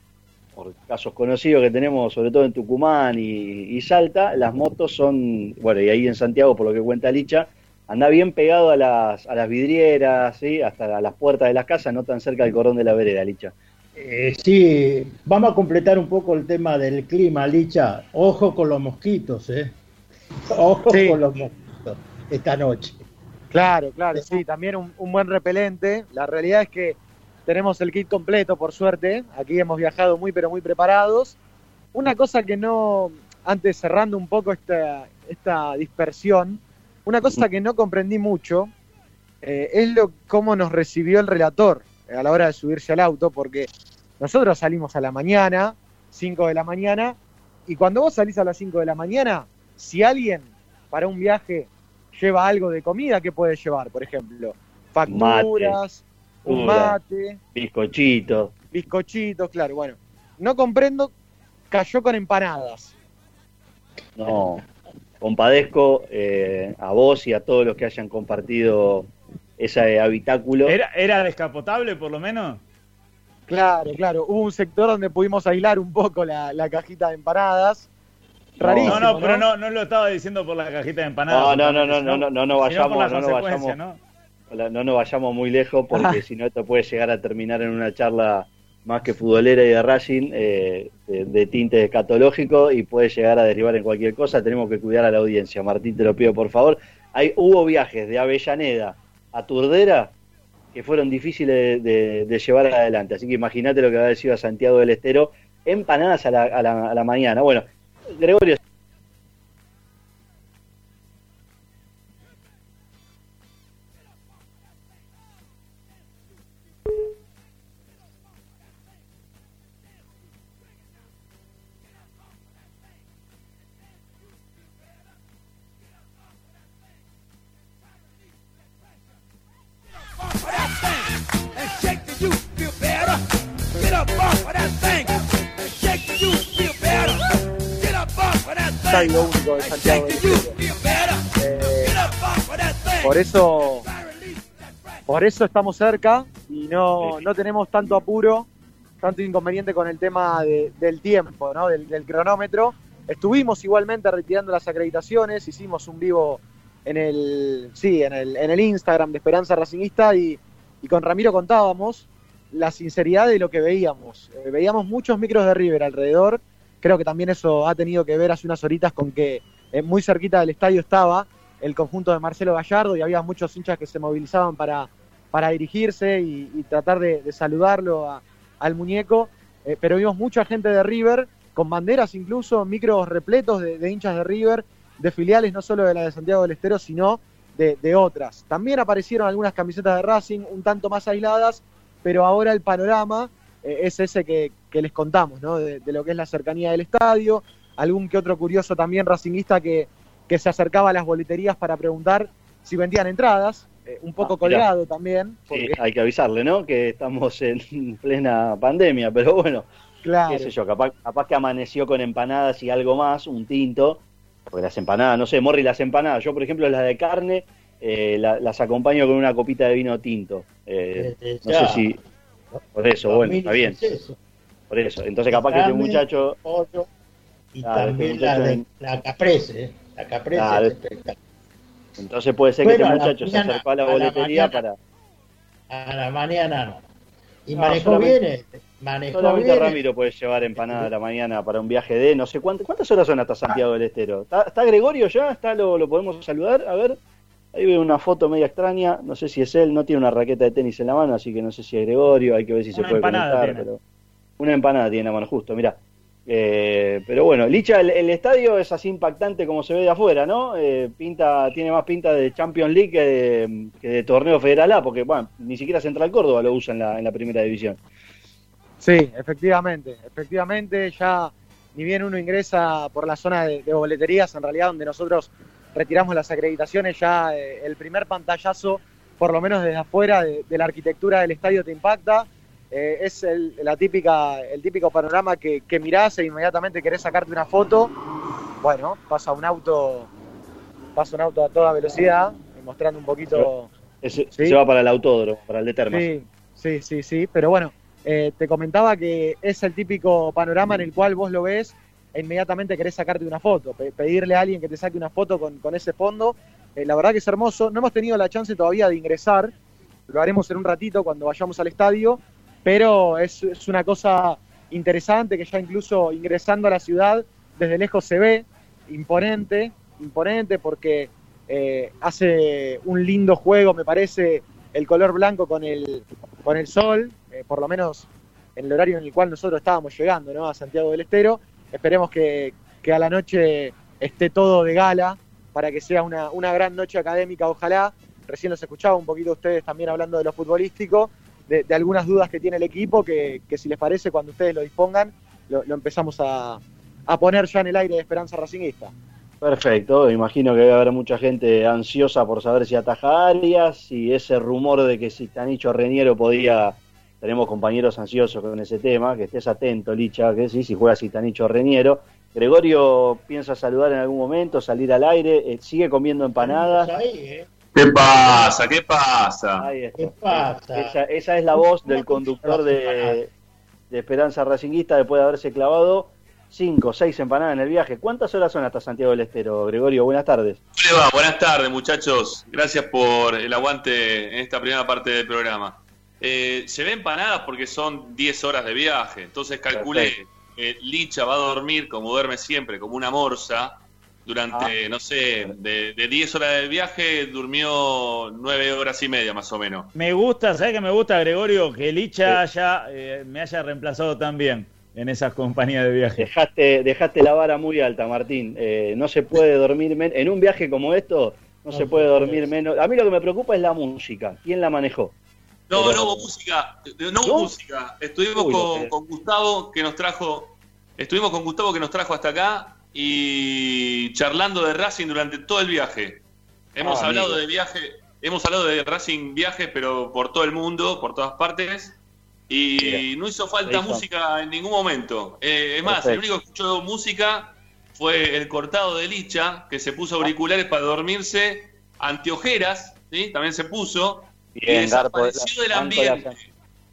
por casos conocidos que tenemos, sobre todo en Tucumán y, y Salta, las motos son, bueno, y ahí en Santiago, por lo que cuenta Licha, anda bien pegado a las, a las vidrieras, ¿sí? hasta a las puertas de las casas, no tan cerca del cordón de la vereda, Licha. Eh, sí, vamos a completar un poco el tema del clima, Licha. Ojo con los mosquitos, ¿eh? Ojo Sí. con los mosquitos esta noche. Claro, claro, sí, también un, un buen repelente. La realidad es que tenemos el kit completo, por suerte. Aquí hemos viajado muy, pero muy preparados. Una cosa que no, antes cerrando un poco esta, esta dispersión, una cosa que no comprendí mucho eh, es lo cómo nos recibió el relator a la hora de subirse al auto, porque nosotros salimos a la mañana, 5 de la mañana, y cuando vos salís a las 5 de la mañana, si alguien para un viaje lleva algo de comida, ¿qué puede llevar? Por ejemplo, facturas, un mate, Bizcochito. bizcochitos, claro, bueno. No comprendo, cayó con empanadas. No, compadezco eh, a vos y a todos los que hayan compartido ese habitáculo. ¿Era, ¿Era descapotable por lo menos? Claro, claro. Hubo un sector donde pudimos aislar un poco la, la cajita de empanadas. Rarísimo, No, no, pero no, no lo estaba diciendo por la cajita de empanadas. No, no, no, no, no, no, no por vayamos, la no nos consecuencia, vayamos, ¿no? nos vayamos muy lejos porque si no esto puede llegar a terminar en una charla más que futbolera y de Racing eh, de, de tinte escatológico y puede llegar a derivar en cualquier cosa. Tenemos que cuidar a la audiencia. Martín, te lo pido por favor. Hay, hubo viajes de Avellaneda a Turdera que fueron difíciles de, de- de llevar adelante. Así que imagínate lo que va a decir a Santiago del Estero. Empanadas a la, a la, a la mañana. Bueno, Gregorio, por eso estamos cerca y no, no tenemos tanto apuro, tanto inconveniente con el tema de- del tiempo, ¿no? del, del cronómetro. Estuvimos igualmente retirando las acreditaciones, hicimos un vivo en el, sí, en el, en el Instagram de Esperanza Racingista y, y con Ramiro contábamos la sinceridad de lo que veíamos. Eh, veíamos muchos micros de River alrededor. Creo que también eso ha tenido que ver hace unas horitas con que eh, muy cerquita del estadio estaba el conjunto de Marcelo Gallardo y había muchos hinchas que se movilizaban para, para dirigirse y, tratar de, saludarlo al muñeco. Eh, pero vimos mucha gente de River, con banderas incluso, micros repletos de, hinchas de River, de filiales no solo de la de Santiago del Estero, sino de, otras. También aparecieron algunas camisetas de Racing un tanto más aisladas, pero ahora el panorama eh, es ese que, les contamos, ¿no? De, de lo que es la cercanía del estadio, algún que otro curioso también racinguista que, que se acercaba a las boleterías para preguntar si vendían entradas, eh, un poco Ah, colgado también, Sí, hay que avisarle, ¿no? Que estamos en plena pandemia, pero bueno, claro, qué sé yo, capaz, capaz que amaneció con empanadas y algo más, un tinto, porque las empanadas, no sé, Morri, las empanadas, yo por ejemplo las de carne, eh, la- las acompaño con una copita de vino tinto. Eh, no sé si, por eso, bueno, está bien. es eso. Por eso. Entonces, capaz que este muchacho. pollo, y Claro, también este la, muchacho de, en- la caprese, la caprese Claro. es espectacular. Entonces puede ser Bueno, que este muchacho se acercó a la a la boletería mañana- para. A la mañana no. Y No, manejó bien, eh, manejó Solamente bien. Ramiro puede llevar empanada a la mañana para un viaje de no sé cuánto, cuántas horas son hasta Santiago del Estero. ¿Está, está Gregorio ya? ¿Está lo, lo podemos saludar? A ver. Ahí veo una foto media extraña, no sé si es él, no tiene una raqueta de tenis en la mano, así que no sé si es Gregorio, hay que ver si se puede conectar, pero una empanada tiene en la mano justo, mira. Eh, pero bueno, Licha, el, estadio es así impactante como se ve de afuera, ¿no? Eh, pinta, tiene más pinta de Champions League que de, torneo federal A, porque bueno, ni siquiera Central Córdoba lo usa en la, en la primera división. Sí, efectivamente, efectivamente, ya ni bien uno ingresa por la zona de, boleterías, en realidad donde nosotros retiramos las acreditaciones, ya eh, el primer pantallazo, por lo menos desde afuera de la arquitectura del estadio te impacta, Eh, es el, la típica, el típico panorama que, que mirás e inmediatamente querés sacarte una foto, bueno, pasa un auto, pasa un auto a toda velocidad, mostrando un poquito... Sí. Se va para el autódromo, para el de Termas. Sí, sí, sí, sí. Pero bueno, eh, te comentaba que es el típico panorama en el cual vos lo ves e inmediatamente querés sacarte una foto, pe- pedirle a alguien que te saque una foto con, con ese fondo. Eh, la verdad que es hermoso. No hemos tenido la chance todavía de ingresar. Lo haremos en un ratito cuando vayamos al estadio. Pero es, una cosa interesante que ya incluso ingresando a la ciudad desde lejos se ve imponente, imponente porque eh, hace un lindo juego, me parece, el color blanco con el, con el sol, eh, por lo menos en el horario en el cual nosotros estábamos llegando ¿no? a Santiago del Estero. Esperemos que, que a la noche esté todo de gala para que sea una, una gran noche académica, ojalá. Recién los escuchaba un poquito ustedes también hablando de lo futbolístico, de, de algunas dudas que tiene el equipo, que, que si les parece, cuando ustedes lo dispongan, lo, lo empezamos a, a poner ya en el aire de Esperanza Racingista. Perfecto, imagino que debe haber mucha gente ansiosa por saber si ataja Arias, y ese rumor de que si Tanicho Reñero podía, tenemos compañeros ansiosos con ese tema, que estés atento, Licha, que sí, si juega Tanicho Reñero. Gregorio piensa saludar en algún momento, salir al aire, eh, sigue comiendo empanadas. Ahí, ¿eh? ¿Qué pasa? ¿Qué pasa? Ahí está. ¿Qué pasa? Esa, esa es la voz del conductor de, de Esperanza Racinguista después de haberse clavado cinco o seis empanadas en el viaje. ¿Cuántas horas son hasta Santiago del Estero, Gregorio? Buenas tardes. ¿Cómo le va? Buenas tardes, muchachos. Gracias por el aguante en esta primera parte del programa. Eh, se ven empanadas porque son 10 horas de viaje. Entonces calculé, eh, Licha va a dormir como duerme siempre, como una morsa. Durante, no sé, de, de 10 horas de viaje durmió 9 horas y media más o menos. Me gusta, ¿sabes qué me gusta, Gregorio? Que Licha haya, eh, me haya reemplazado también en esas compañías de viaje. Dejaste, dejaste la vara muy alta, Martín. Eh, no se puede dormir menos. En un viaje como esto, no, se puede dormir menos. A mí lo que me preocupa es la música. ¿Quién la manejó? No, Pero- no hubo música, no hubo ¿No? música. Estuvimos Uy, con, que- con Gustavo que nos trajo, estuvimos con Gustavo que nos trajo hasta acá y charlando de Racing durante todo el viaje. Hemos Ah, hablado amigo. de viaje, hemos hablado de Racing viajes, pero por todo el mundo, por todas partes. Y Mira, no hizo falta hizo. música en ningún momento. Eh, es más, el único que escuchó música fue el cortado de Licha, que se puso auriculares para dormirse, anteojeras, ¿sí? también se puso, y Bien, Garpo, desapareció del banco ambiente. las-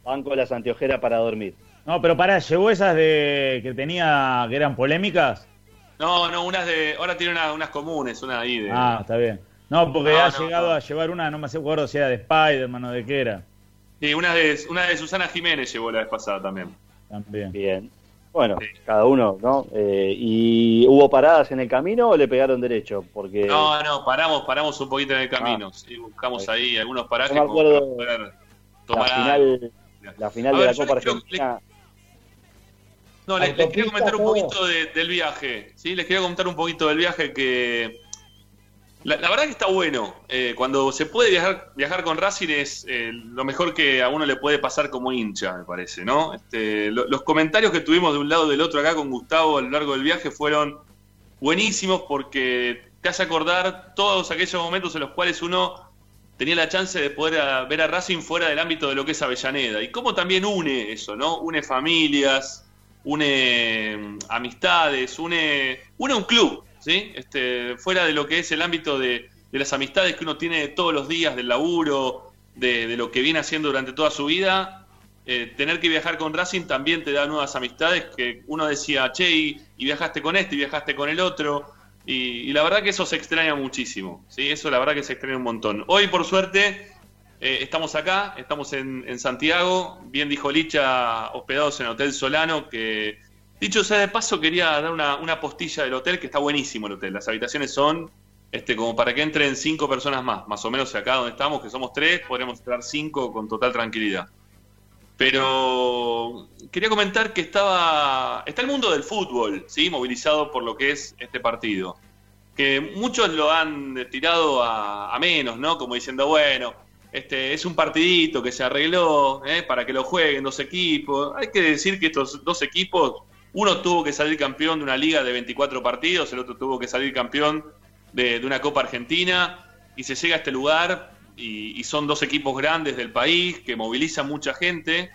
Banco las anteojeras para dormir. No, pero pará, ¿llevó esas de que tenía, que eran polémicas? No, no, unas de. Ahora tiene una- unas comunes, una ahí de. Ah, está bien. No, porque No, ha no, llegado no. a llevar una, no me acuerdo si era de Spider-Man o de qué era. Sí, una de, una de Susana Jiménez llevó la vez pasada también. También. Bien. Bueno, Sí. cada uno, ¿no? Eh, ¿Y hubo paradas en el camino o le pegaron derecho? Porque No, no, paramos, paramos un poquito en el camino. sí, buscamos ahí algunos parajes Yo me acuerdo para poder la tomar algo. final, la final A de ver, la Copa Argentina. No, les, les quiero Autopista, comentar un poquito de- del viaje. ¿sí? Les quiero comentar un poquito del viaje que. La, la verdad que está bueno. Eh, cuando se puede viajar, viajar con Racing es eh, lo mejor que a uno le puede pasar como hincha, me parece, ¿no? Este, lo- los comentarios que tuvimos de un lado y del otro acá con Gustavo a lo largo del viaje fueron buenísimos porque te hace acordar todos aquellos momentos en los cuales uno tenía la chance de poder a- ver a Racing fuera del ámbito de lo que es Avellaneda. Y cómo también une eso, ¿no? Une familias, une mm, amistades, une, une un club, ¿sí? Este, fuera de lo que es el ámbito de, de las amistades que uno tiene todos los días, del laburo, de, de lo que viene haciendo durante toda su vida. eh, tener que viajar con Racing también te da nuevas amistades que uno decía, che, y, viajaste con este, y viajaste con el otro. Y, y la verdad que eso se extraña muchísimo. ¿sí? Eso la verdad que se extraña un montón. Hoy, por suerte, eh, estamos acá, estamos en, en Santiago. Bien dijo Licha, hospedados en el Hotel Solano, que dicho sea de paso, quería dar una, una postilla del hotel, que está buenísimo el hotel. Las habitaciones son este, como para que entren cinco personas más, más o menos acá donde estamos, que somos tres, podremos entrar cinco con total tranquilidad. Pero quería comentar que estaba está el mundo del fútbol, ¿sí? movilizado por lo que es este partido. Que muchos lo han tirado a, a menos, ¿no? Como diciendo, bueno, este es un partidito que se arregló ¿eh? para que lo jueguen dos equipos. Hay que decir que estos dos equipos, uno tuvo que salir campeón de una liga de 24 partidos, el otro tuvo que salir campeón de, una Copa Argentina, y se llega a este lugar y, y son dos equipos grandes del país que movilizan mucha gente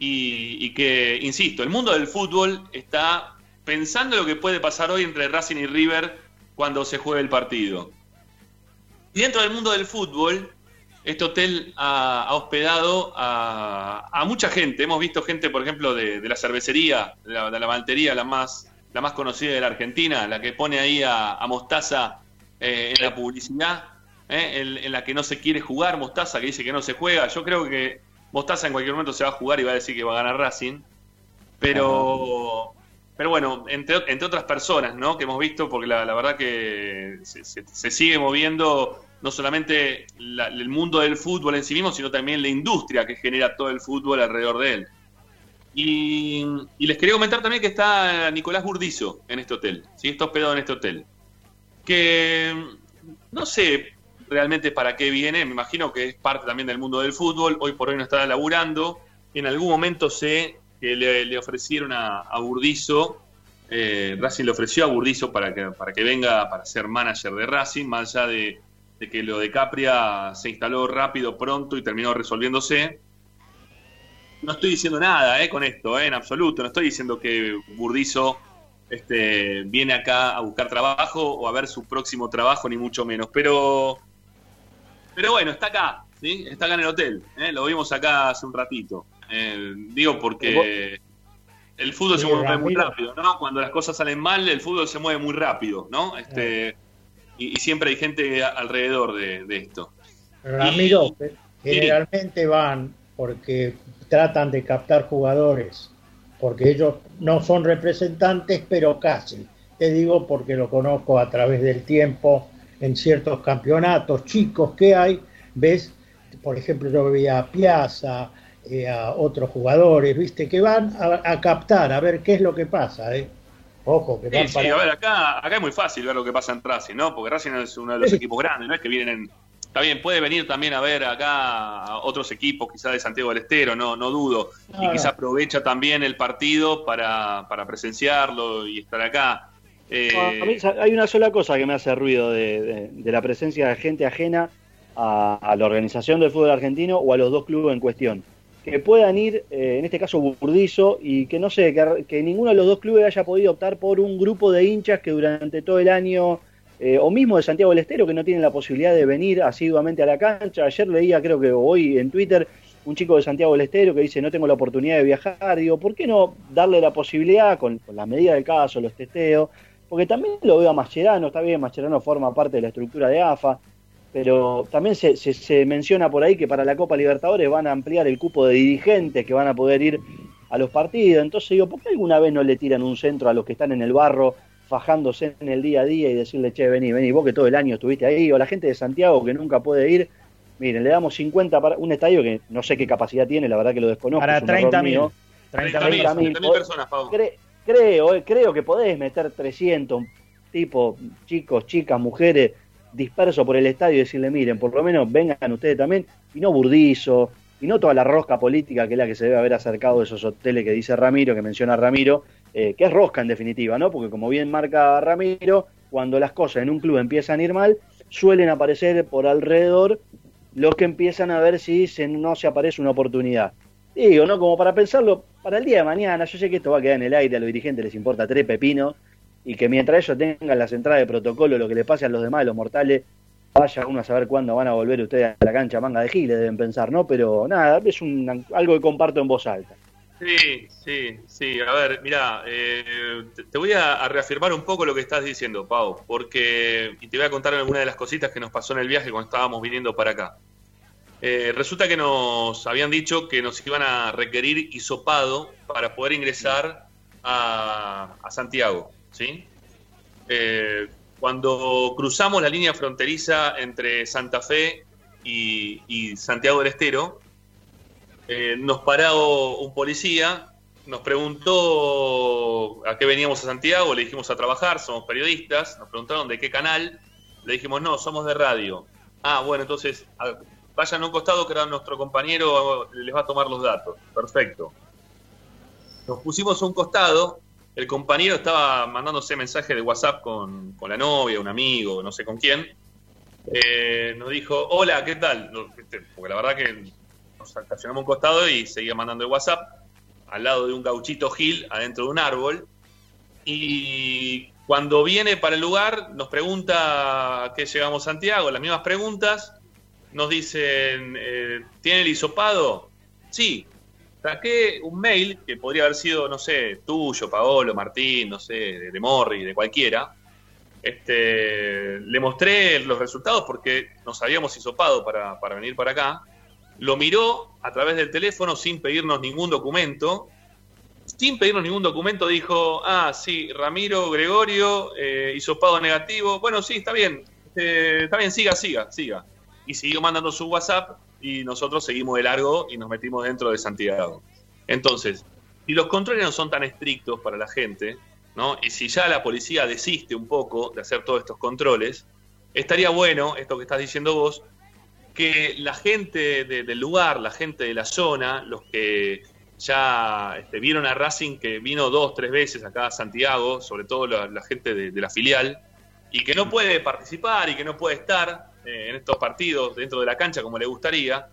y, y que, insisto, el mundo del fútbol está pensando lo que puede pasar hoy entre Racing y River cuando se juegue el partido. Y dentro del mundo del fútbol, este hotel ha, ha hospedado a, a mucha gente. Hemos visto gente, por ejemplo, de, de la cervecería, de la, de la maltería, la más, la más conocida de la Argentina, la que pone ahí a, a Mostaza eh, en la publicidad, eh, en, en la que no se quiere jugar, Mostaza que dice que no se juega. Yo creo que Mostaza en cualquier momento se va a jugar y va a decir que va a ganar Racing. Pero, pero bueno, entre, entre otras personas, ¿no? Que hemos visto, porque la, la verdad que se, se- se sigue moviendo no solamente la- el mundo del fútbol en sí mismo, sino también la industria que genera todo el fútbol alrededor de él. Y, les quería comentar también que está Nicolás Burdizo en este hotel, ¿sí? Está hospedado en este hotel. Que no sé realmente para qué viene, me imagino que es parte también del mundo del fútbol, hoy por hoy no está laburando, en algún momento sé que le, le ofrecieron a, a Burdizo, eh, Racing le ofreció a Burdizo para que, para que venga para ser manager de Racing, más allá de, de que lo de Capria se instaló rápido, pronto y terminó resolviéndose. No estoy diciendo nada eh, con esto, eh, en absoluto, no estoy diciendo que Burdizo este, viene acá a buscar trabajo o a ver su próximo trabajo, ni mucho menos, pero pero bueno, está acá, ¿sí? Está acá en el hotel. ¿eh? Lo vimos acá hace un ratito. Eh, digo porque el fútbol se mueve muy rápido, ¿no? Cuando las cosas salen mal, el fútbol se mueve muy rápido, ¿no? Este, y, y siempre hay gente alrededor de, de esto. Ramiro, generalmente van porque tratan de captar jugadores, porque ellos no son representantes, pero casi. Te digo porque lo conozco a través del tiempo en ciertos campeonatos chicos que hay, ves, por ejemplo, yo veía a Piazza, eh, a otros jugadores, viste, que van a, a captar, a ver qué es lo que pasa, ¿eh? Ojo, que Sí, sí, a ver, acá, acá es muy fácil ver lo que pasa en Racing, ¿no? Porque Racing es uno de los Sí. equipos grandes, no es que vienen. Está bien, puede venir también a ver acá a otros equipos, quizás de Santiago del Estero, no, no dudo. Y quizás aprovecha también el partido para, para presenciarlo y estar acá. Eh, A mí hay una sola cosa que me hace ruido de, de- de la presencia de gente ajena a, a la organización del fútbol argentino o a los dos clubes en cuestión. Que puedan ir, eh, en este caso Burdizo, y que no sé, que, que ninguno de los dos clubes haya podido optar por un grupo de hinchas que durante todo el año, eh, o mismo de Santiago del Estero, que no tienen la posibilidad de venir asiduamente a la cancha. Ayer leía, creo que hoy en Twitter, un chico de Santiago del Estero que dice no tengo la oportunidad de viajar. Digo, ¿por qué no darle la posibilidad con, la medida del caso, los testeos? Porque también lo veo a Mascherano, está bien, Mascherano forma parte de la estructura de AFA, pero también se, se, se menciona por ahí que para la Copa Libertadores van a ampliar el cupo de dirigentes que van a poder ir a los partidos. Entonces digo, ¿por qué alguna vez no le tiran un centro a los que están en el barro fajándose en el día a día y decirle, che, vení, vení, vos que todo el año estuviste ahí, o la gente de Santiago que nunca puede ir, miren, le damos 50 para un estadio que no sé qué capacidad tiene, la verdad que lo desconozco. Para es un error 30.000. mío. 30.000 30.000 30.000 personas. Cre- creo, eh, creo que podés meter 300 tipo chicos, chicas, mujeres dispersos por el estadio y decirle, miren, por lo menos vengan ustedes también, y no burdizo, y no toda la rosca política que es la que se debe haber acercado de esos hoteles que dice Ramiro, que menciona Ramiro, eh, que es rosca en definitiva, ¿no? Porque como bien marca Ramiro, cuando las cosas en un club empiezan a ir mal, suelen aparecer por alrededor los que empiezan a ver si se, no se aparece una oportunidad. Digo, ¿no? Como para pensarlo para el día de mañana, yo sé que esto va a quedar en el aire, a los dirigentes les importa tres pepinos, y que mientras ellos tengan las entradas de protocolo, lo que le pase a los demás, a los mortales, vaya uno a saber cuándo van a volver ustedes a la cancha manga de giles, deben pensar, ¿no? Pero nada, es un, algo que comparto en voz alta. Sí, sí, sí. A ver, mira, eh, te, voy a, reafirmar un poco lo que estás diciendo, Pau, porque y te voy a contar algunas de las cositas que nos pasó en el viaje cuando estábamos viniendo para acá. Eh, resulta que nos habían dicho que nos iban a requerir hisopado para poder ingresar a Santiago, Eh, cuando cruzamos la línea fronteriza entre Santa Fe y, Santiago del Estero, eh, nos paró un policía, nos preguntó a qué veníamos a Santiago, le dijimos a trabajar, somos periodistas, nos preguntaron de qué canal, le dijimos no, somos de radio. Ah, bueno, entonces vayan a un costado que era nuestro compañero, les va a tomar los datos. Perfecto. Nos pusimos a un costado, el compañero estaba mandándose mensaje de WhatsApp con, con la novia, un amigo, no sé con quién. Eh, nos dijo, hola, ¿qué tal? Este, Porque la verdad que nos estacionamos un costado y seguía mandando el WhatsApp al lado de un gauchito Gil, adentro de un árbol. Y cuando viene para el lugar, nos pregunta a qué llegamos a Santiago, las mismas preguntas. Nos dicen, eh, ¿tiene el hisopado? Sí. Saqué un mail que podría haber sido, no sé, tuyo, Paolo, Martín, no sé, de, Morri, de cualquiera. Este, le mostré los resultados porque nos habíamos hisopado para, para venir para acá. Lo miró a través del teléfono sin pedirnos ningún documento. Sin pedirnos ningún documento dijo, ah, sí, Ramiro Gregorio, eh, hisopado negativo. Bueno, sí, está bien. Eh, está bien, siga, siga, siga. Y siguió mandando su WhatsApp y nosotros seguimos de largo y nos metimos dentro de Santiago. Entonces, si los controles no son tan estrictos para la gente, ¿no? Y si ya la policía desiste un poco de hacer todos estos controles, estaría bueno, esto que estás diciendo vos, que la gente de- del lugar, la gente de la zona, los que ya este, vieron a Racing que vino dos, tres veces acá a Santiago, sobre todo la, gente de la filial, y que no puede participar y que no puede estar eh, en estos partidos dentro de la cancha como le gustaría,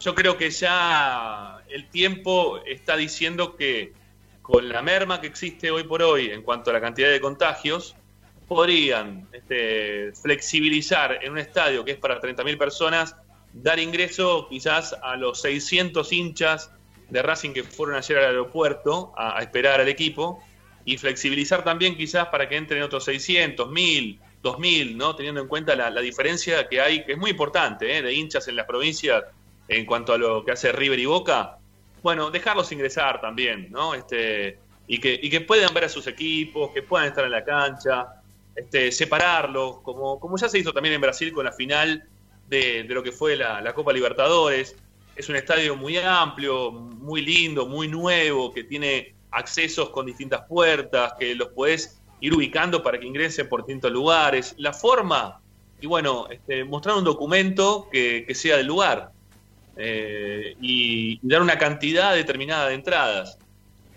yo creo que ya el tiempo está diciendo que con la merma que existe hoy por hoy en cuanto a la cantidad de contagios, podrían este, flexibilizar en un estadio que es para 30.000 personas, dar ingreso quizás a los 600 hinchas de Racing que fueron ayer al aeropuerto a, a esperar al equipo y flexibilizar también quizás para que entren otros 600, 1000, 2000, ¿no? teniendo en cuenta la, diferencia que hay, que es muy importante, ¿eh? de hinchas en las provincias en cuanto a lo que hace River y Boca. Bueno, dejarlos ingresar también, ¿no? Este, y, que, y que puedan ver a sus equipos, que puedan estar en la cancha, este, separarlos, como, como ya se hizo también en Brasil con la final de, de lo que fue la, la Copa Libertadores. Es un estadio muy amplio, muy lindo, muy nuevo, que tiene accesos con distintas puertas, que los puedes ir ubicando para que ingresen por distintos lugares. La forma, y bueno, este, mostrar un documento que, que sea del lugar eh, y, dar una cantidad determinada de entradas.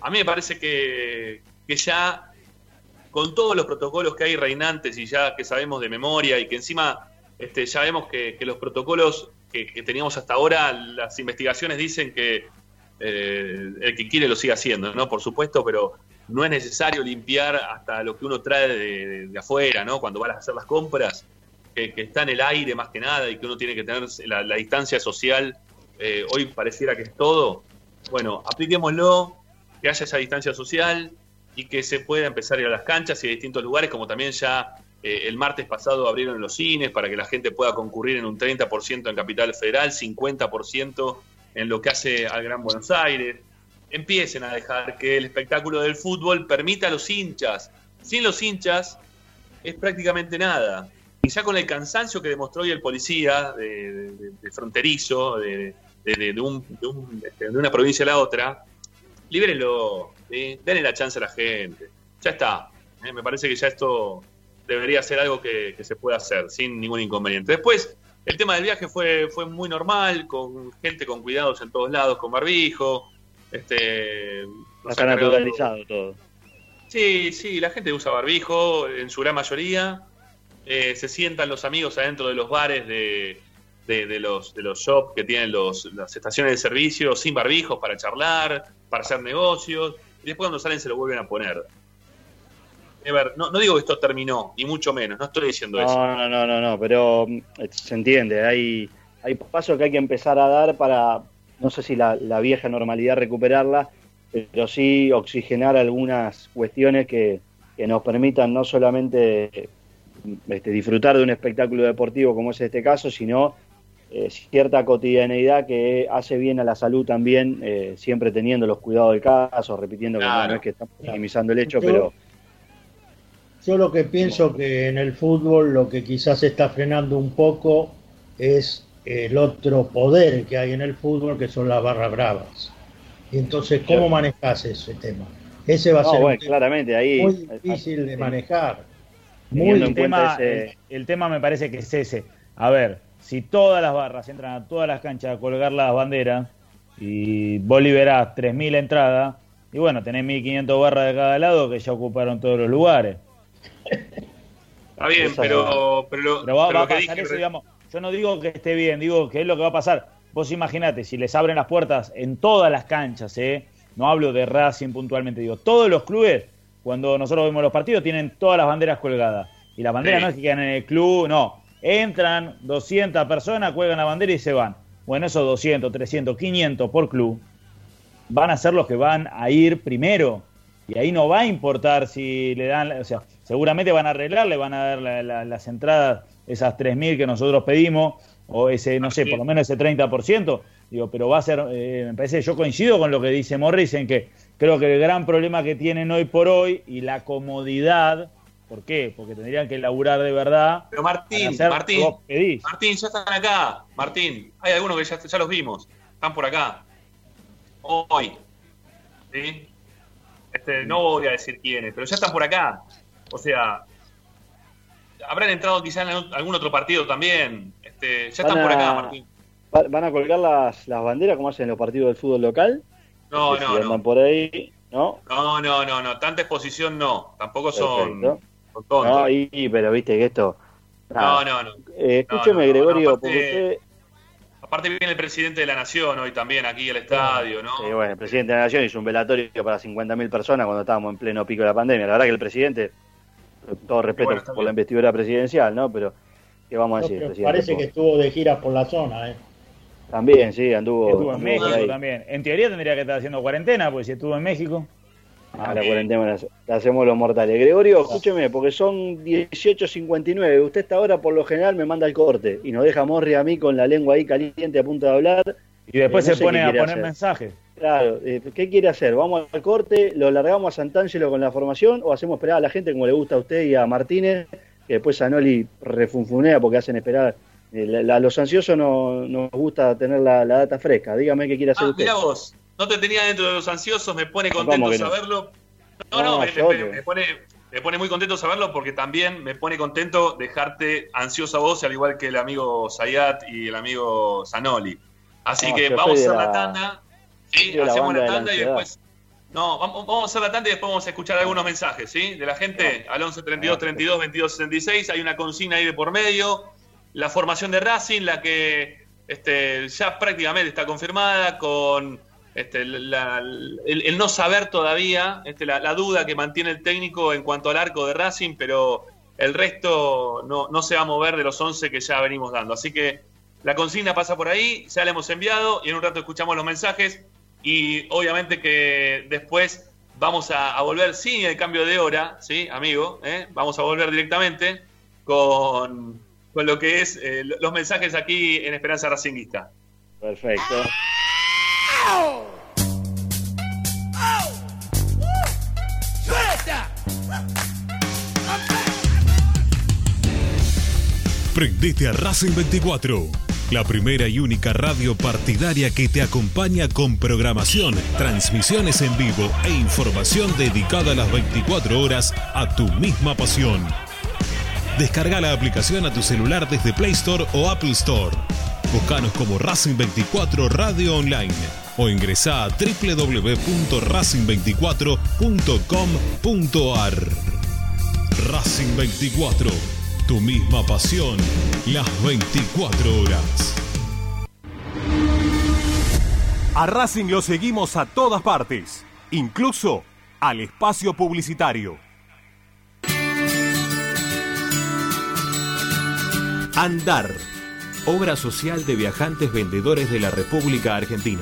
A mí me parece que, que ya con todos los protocolos que hay reinantes y ya que sabemos de memoria y que encima este, ya vemos que, que los protocolos que, que teníamos hasta ahora, las investigaciones dicen que eh, el que quiere lo sigue haciendo, ¿no? Por supuesto, pero no es necesario limpiar hasta lo que uno trae de, afuera, ¿no? Cuando vas a hacer las compras, que, está en el aire más que nada y que uno tiene que tener la, la distancia social, eh, hoy pareciera que es todo. Bueno, apliquémoslo, que haya esa distancia social y que se pueda empezar a ir a las canchas y a distintos lugares, como también ya eh, el martes pasado abrieron los cines para que la gente pueda concurrir en un 30% en Capital Federal, 50% en lo que hace al Gran Buenos Aires. Empiecen a dejar que el espectáculo del fútbol permita a los hinchas. Sin los hinchas es prácticamente nada. Y ya con el cansancio que demostró hoy el policía de, de- fronterizo, de, un- este, de una provincia a la otra, libérenlo, denle la chance a la gente. Ya está. ¿eh? Me parece que ya esto debería ser algo que, que se pueda hacer sin ningún inconveniente. Después, el tema del viaje fue, fue muy normal, con gente con cuidados en todos lados, con barbijo. Este, Está cargado- naturalizado todo. Sí, sí, la gente usa barbijo en su gran mayoría. Eh, se sientan los amigos adentro de los bares de, de, de los, de los shops que tienen los, las estaciones de servicio sin barbijos para charlar, para hacer negocios. Y después cuando salen se lo vuelven a poner. Ever, no, no digo que esto terminó, ni mucho menos, no estoy diciendo eso. No, no, no, no, no, pero mm, se entiende, hay, hay pasos que hay que empezar a dar para, no sé si la, la vieja normalidad recuperarla, pero sí oxigenar algunas cuestiones que, que nos permitan no solamente este, disfrutar de un espectáculo deportivo como es este caso, sino eh, cierta cotidianeidad que hace bien a la salud también, eh, siempre teniendo los cuidados del caso, repitiendo que no, es que estamos minimizando el hecho, Yo- pero Yo lo que pienso que en el fútbol lo que quizás está frenando un poco es el otro poder que hay en el fútbol, que son las barras bravas. Y entonces, ¿cómo Claro. manejas ese tema? Ese va a no, ser un tema claramente ahí muy difícil de manejar. Teniendo el, tema, ese- el, el tema me parece que es ese. A ver, si todas las barras entran a todas las canchas a colgar las banderas y vos liberás 3.000 entradas, y bueno, tenés 1.500 barras de cada lado que ya ocuparon todos los lugares. Está bien, pero, pero, Pero va, pero va lo a pasar dije eso, digamos. Yo no digo que esté bien, digo que es lo que va a pasar. Vos imaginate, si les abren las puertas en todas las canchas, ¿eh? no hablo de Racing puntualmente, digo, todos los clubes, cuando nosotros vemos los partidos, tienen todas las banderas colgadas. Y las banderas Sí. no es que quedan en el club, no. Entran 200 personas, cuelgan la bandera y se van. Bueno, esos 200, 300, 500 por club van a ser los que van a ir primero. Y ahí no va a importar si le dan, o sea, seguramente van a arreglar, le van a dar la- la- las entradas, esas 3.000 que nosotros pedimos, o ese, no sé, por lo menos ese 30%. Digo, pero va a ser, eh, me parece, yo coincido con lo que dice Morris en que creo que el gran problema que tienen hoy por hoy y la comodidad, ¿por qué? Porque tendrían que laburar de verdad. Pero Martín, Martín. Martín, ya están acá. Martín, hay algunos que ya, ya los vimos. Están por acá. Hoy. ¿Sí? Este, no voy a decir quiénes, pero ya están por acá. O sea, habrán entrado quizá en algún otro partido también. Este, ya están por acá, Martín. va- van a colgar las, las banderas como hacen en los partidos del fútbol local. No, no, si no. andan por ahí, ¿no? No, no, no, no. Tanta exposición no. Tampoco son, son tontos. No, y, pero viste que esto. No, nada. no, no. Eh, escúcheme, no, no, Gregorio, no, porque usted. Aparte viene el presidente de la Nación hoy también aquí al estadio, ¿no? eh, bueno, el presidente de la Nación hizo un velatorio para 50.000 personas cuando estábamos en pleno pico de la pandemia. La verdad que el presidente, todo respeto bueno, por la investidura presidencial, ¿no? Pero, ¿qué vamos a decir? presidente? parece que estuvo de gira por la zona. ¿eh? También, sí, anduvo. Estuvo en anduvo México ahí. también. En teoría tendría que estar haciendo cuarentena, porque si estuvo en México. Ah, la cuarentena la, la hacemos los mortales. Gregorio, escúcheme, porque son 18.59. Usted esta hora por lo general me manda el corte y nos deja a Morri a mí con la lengua ahí caliente a punto de hablar. Y después Eh, no se pone a poner hacer. mensajes. Claro, eh, ¿qué quiere hacer? ¿Vamos al corte? ¿Lo largamos a Santangelo con la formación o hacemos esperar a la gente como le gusta a usted y a Martínez? Que después Sanoli refunfunea porque hacen esperar. Eh, la- la- los ansiosos no, nos gusta tener la, la data fresca. Dígame qué quiere hacer Ah, usted. mira vos, no te tenía dentro de los ansiosos, me pone ¿Cómo contento saberlo. No, No, no, me, pone, me pone muy contento saberlo porque también me pone contento dejarte ansioso a vos, al igual que el amigo Zayat y el amigo Zanoli. Así No, que vamos a hacer la, la- tanda. Sí, la hacemos la de la tanda y después. No, vamos, vamos a hacer la tanda y después vamos a escuchar algunos mensajes, ¿sí? De la gente al 11 32 32 22 66. Hay una consigna ahí de por medio. La formación de Racing, la que este, ya prácticamente está confirmada con este, el, no saber todavía, este, la, duda que mantiene el técnico en cuanto al arco de Racing, pero el resto no, se va a mover de los 11 que ya venimos dando. Así que la consigna pasa por ahí, ya la hemos enviado y en un rato escuchamos los mensajes y obviamente que después vamos a, volver sin el cambio de hora, ¿sí, amigo? ¿Eh? Vamos a volver directamente con, con lo que es eh, los mensajes aquí en Esperanza Racinguista. Perfecto. Prendete a Racing 24, la primera y única radio partidaria que te acompaña con programación, transmisiones en vivo e información dedicada a las 24 horas a tu misma pasión. Descarga la aplicación a tu celular desde Play Store o Apple Store. Búscanos como Racing 24 Radio Online o ingresa a www.racing24.com.ar. Racing 24, tu misma pasión, las 24 horas. A Racing lo seguimos a todas partes, incluso al espacio publicitario. Andar, obra social de viajantes vendedores de la República Argentina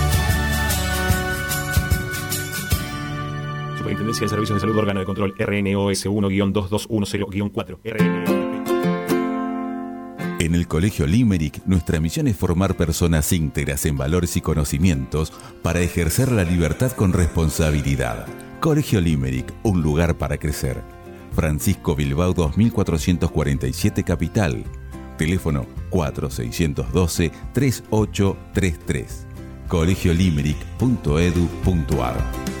Superintendencia de Servicios de Salud Órgano de Control RNOS 1-2210-4 En el Colegio Limerick, nuestra misión es formar personas íntegras en valores y conocimientos para ejercer la libertad con responsabilidad. Colegio Limerick, un lugar para crecer. Francisco Bilbao 2447 Capital. Teléfono 4612-3833. colegiolimeric.edu.ar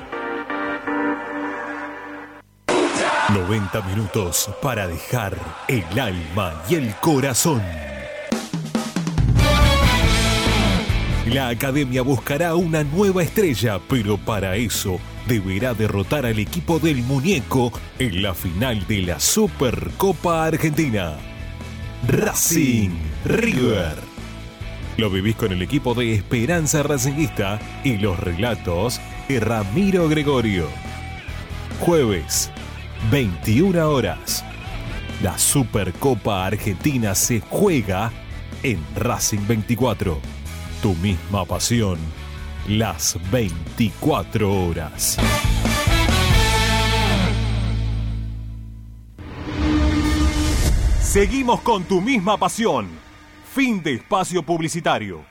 90 minutos para dejar el alma y el corazón. La academia buscará una nueva estrella, pero para eso deberá derrotar al equipo del muñeco en la final de la Supercopa Argentina. Racing River. Lo vivís con el equipo de Esperanza Racinguista y los relatos de Ramiro Gregorio. Jueves, 21 horas. La Supercopa Argentina se juega en Racing 24. Tu misma pasión, las 24 horas. Seguimos con tu misma pasión. Fin de espacio publicitario.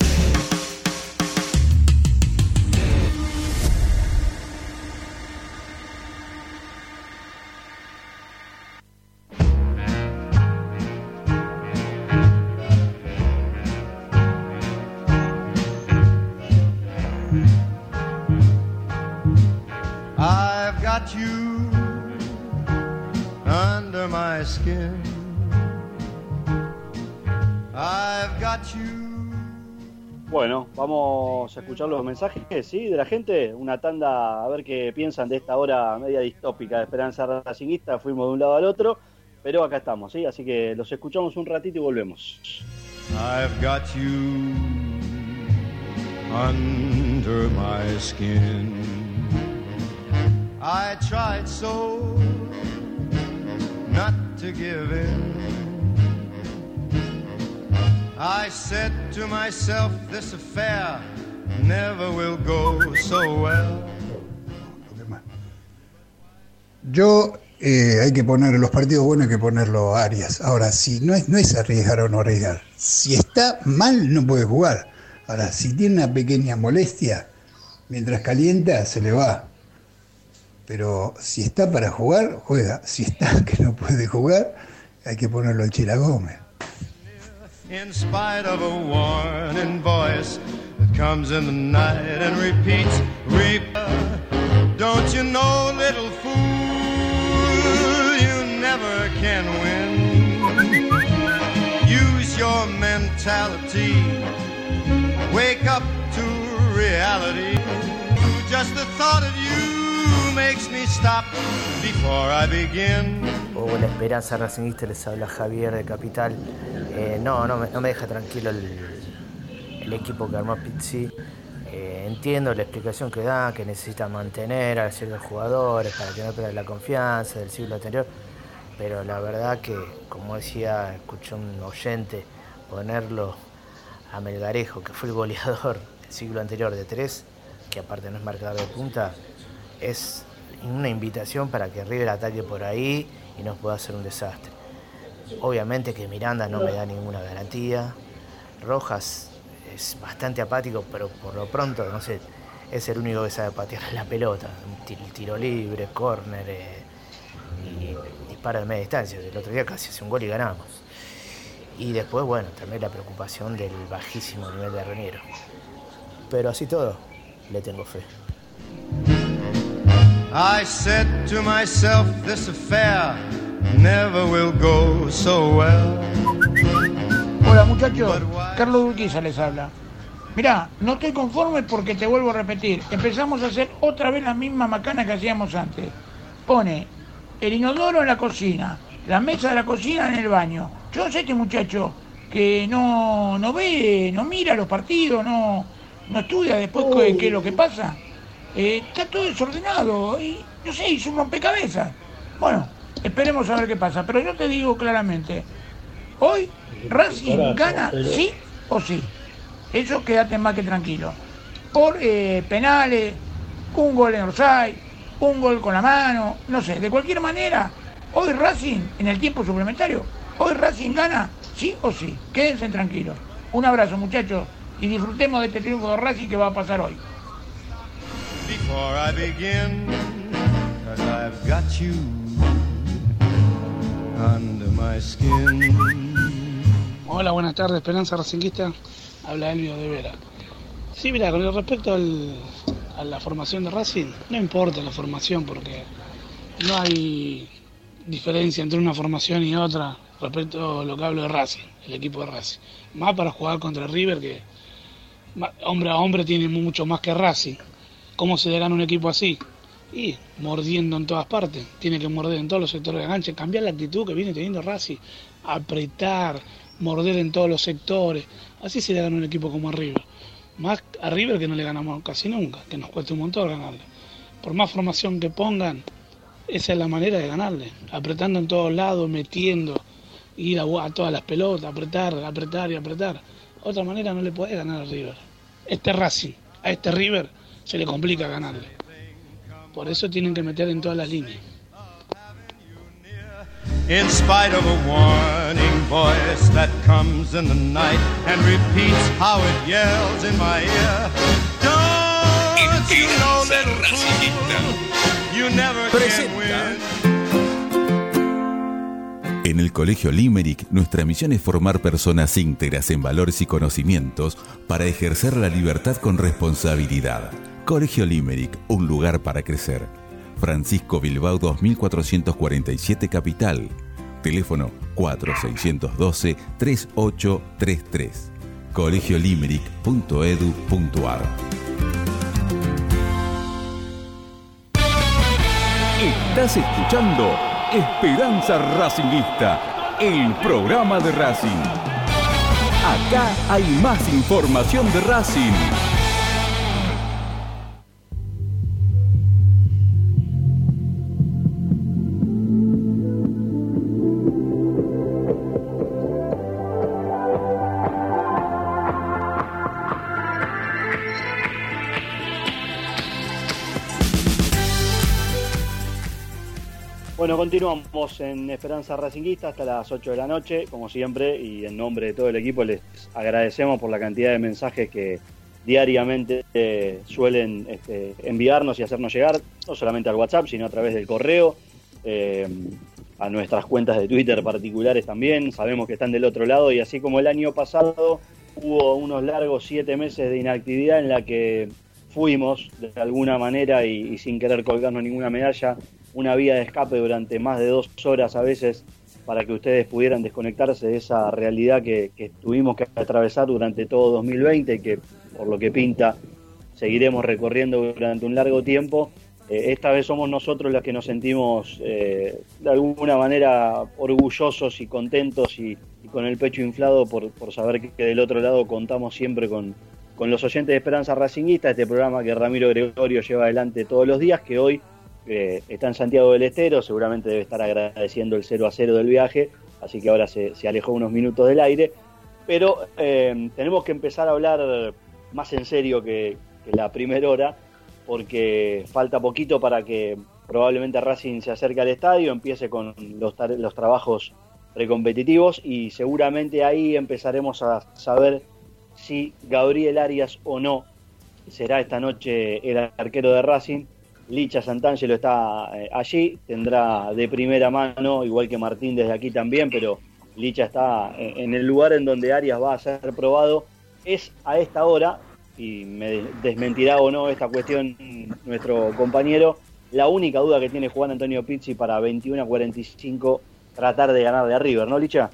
Los mensajes, ¿sí? De la gente. Una tanda, a ver qué piensan de esta hora media distópica de Esperanza Racingista. Fuimos de un lado al otro, pero acá estamos, ¿sí? Así que los escuchamos un ratito y volvemos. I've got you under my skin. I tried so not to give in. I said to myself, this affair never will go so well. Yo eh, hay que poner los partidos buenos, hay que ponerlo a Arias. Ahora, si no es, no es arriesgar o no arriesgar. Si está mal, no puede jugar. Ahora, si tiene una pequeña molestia, mientras calienta, se le va. Pero si está para jugar, juega. Si está que no puede jugar, hay que ponerlo al Chila Gómez. In spite of a warning voice that comes in the night and repeats, Reap, don't you know, little fool, you never can win. Use your mentality, wake up to reality. Just the thought of you makes me stop before I begin. Hola Esperanza Racingista, les habla Javier de Capital. Eh, no, no no me deja tranquilo el, el equipo que armó Pizzi. Eh, entiendo la explicación que da, que necesita mantener a ciertos jugadores para que no pierdan la confianza del siglo anterior, pero la verdad que, como decía, escuché un oyente ponerlo a Melgarejo, que fue el goleador del siglo anterior de tres, que aparte no es marcador de punta, es una invitación para que River ataque por ahí y nos pueda hacer un desastre. Obviamente que Miranda no me da ninguna garantía. Rojas es bastante apático, pero por lo pronto, no sé, es el único que sabe patear la pelota. Tiro libre, córner eh, y dispara de media distancia. El otro día casi hace un gol y ganamos. Y después, bueno, también la preocupación del bajísimo nivel de Reniero. Pero así todo, le tengo fe. I said to myself, this affair never will go so well. Hola muchachos, Carlos Urquiza les habla. Mirá, no estoy conforme porque te vuelvo a repetir. Empezamos a hacer otra vez la misma macana que hacíamos antes. Pone el inodoro en la cocina, la mesa de la cocina en el baño. Yo sé este muchacho que no, no ve, no mira los partidos, no, no estudia después qué, qué es lo que pasa. Eh, está todo desordenado y no sé, hizo un rompecabezas. Bueno, esperemos a ver qué pasa. Pero yo te digo claramente, hoy Racing gana sí o sí. Eso quédate más que tranquilo. Por eh, penales, un gol en Orsay, un gol con la mano, no sé, de cualquier manera, hoy Racing, en el tiempo suplementario, hoy Racing gana sí o sí. Quédense tranquilos. Un abrazo muchachos y disfrutemos de este triunfo de Racing que va a pasar hoy. Before I begin, cause I've got you under my skin. Hola, buenas tardes, Esperanza Racinguista. Habla Elvio de Vera. Sí, mira, con respecto al- a la formación de Racing, no importa la formación porque no hay diferencia entre una formación y otra respecto a lo que hablo de Racing, el equipo de Racing. Más para jugar contra River que hombre a hombre tiene mucho más que Racing. ¿Cómo se le gana un equipo así? Y mordiendo en todas partes. Tiene que morder en todos los sectores de cancha, cambiar la actitud que viene teniendo Racing, apretar, morder en todos los sectores. Así se le gana un equipo como a River. Más a River que no le ganamos casi nunca, que nos cuesta un montón ganarle. Por más formación que pongan, esa es la manera de ganarle. Apretando en todos lados, metiendo, ir a, a todas las pelotas, apretar, apretar y apretar. Otra manera no le puede ganar a River. Este Racing, a este River se le complica ganarle. Por eso tienen que meter en todas las líneas. In spite of a warning voice that comes in the night and repeats how it yells in my ear. Don't you know, little fool, you never can win. En el Colegio Limerick, nuestra misión es formar personas íntegras en valores y conocimientos para ejercer la libertad con responsabilidad. Colegio Limerick, un lugar para crecer. Francisco Bilbao 2447 Capital. Teléfono 4612-3833. colegiolimeric.edu.ar. Estás escuchando Esperanza Racingista, el programa de Racing. Acá hay más información de Racing. Continuamos en Esperanza Racinguista hasta las 8 de la noche, como siempre, y en nombre de todo el equipo les agradecemos por la cantidad de mensajes que diariamente eh, suelen este, enviarnos y hacernos llegar, no solamente al WhatsApp, sino a través del correo, eh, a nuestras cuentas de Twitter particulares también. Sabemos que están del otro lado y así como el año pasado hubo unos largos siete meses de inactividad en la que fuimos de alguna manera y, y sin querer colgarnos ninguna medalla una vía de escape durante más de dos horas a veces para que ustedes pudieran desconectarse de esa realidad que, que tuvimos que atravesar durante todo 2020 y que por lo que pinta seguiremos recorriendo durante un largo tiempo. Eh, esta vez somos nosotros los que nos sentimos eh, de alguna manera orgullosos y contentos y, con el pecho inflado por, por saber que, que del otro lado contamos siempre con, con los oyentes de Esperanza Racinguista, este programa que Ramiro Gregorio lleva adelante todos los días, que hoy eh, está en Santiago del Estero, seguramente debe estar agradeciendo el 0 a 0 del viaje, así que ahora se, alejó unos minutos del aire. Pero eh, tenemos que empezar a hablar más en serio que, la primera hora, porque falta poquito para que probablemente Racing se acerque al estadio, empiece con los trabajos precompetitivos y seguramente ahí empezaremos a saber si Gabriel Arias o no será esta noche el arquero de Racing. Licha Santangelo está eh, allí, tendrá de primera mano, igual que Martín desde aquí también, pero Licha está en, en el lugar en donde Arias va a ser probado. Es a esta hora, y me desmentirá o no esta cuestión nuestro compañero, la única duda que tiene Juan Antonio Pizzi para 21 a 45 tratar de ganar de River, ¿no, Licha?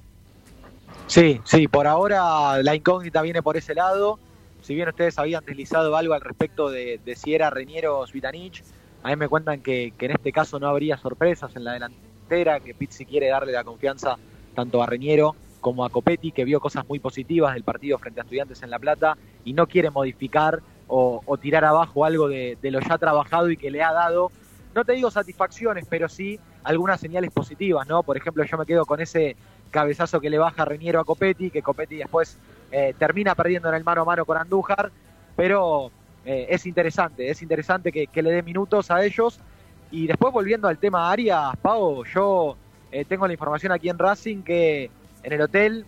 Sí, sí, por ahora la incógnita viene por ese lado. Si bien ustedes habían deslizado algo al respecto de, si era Reñero o Svitanich, a mí me cuentan que, en este caso no habría sorpresas en la delantera, que Pizzi quiere darle la confianza tanto a Reñero como a Copetti, que vio cosas muy positivas del partido frente a Estudiantes en La Plata y no quiere modificar o, o tirar abajo algo de, de lo ya trabajado y que le ha dado, no te digo satisfacciones, pero sí algunas señales positivas, ¿no? Por ejemplo, yo me quedo con ese cabezazo que le baja Reñero a Copetti, que Copetti después eh, termina perdiendo en el mano a mano con Andújar, pero eh, es interesante, es interesante que, le dé minutos a ellos. Y después volviendo al tema Arias, Pau, yo eh, tengo la información aquí en Racing que en el hotel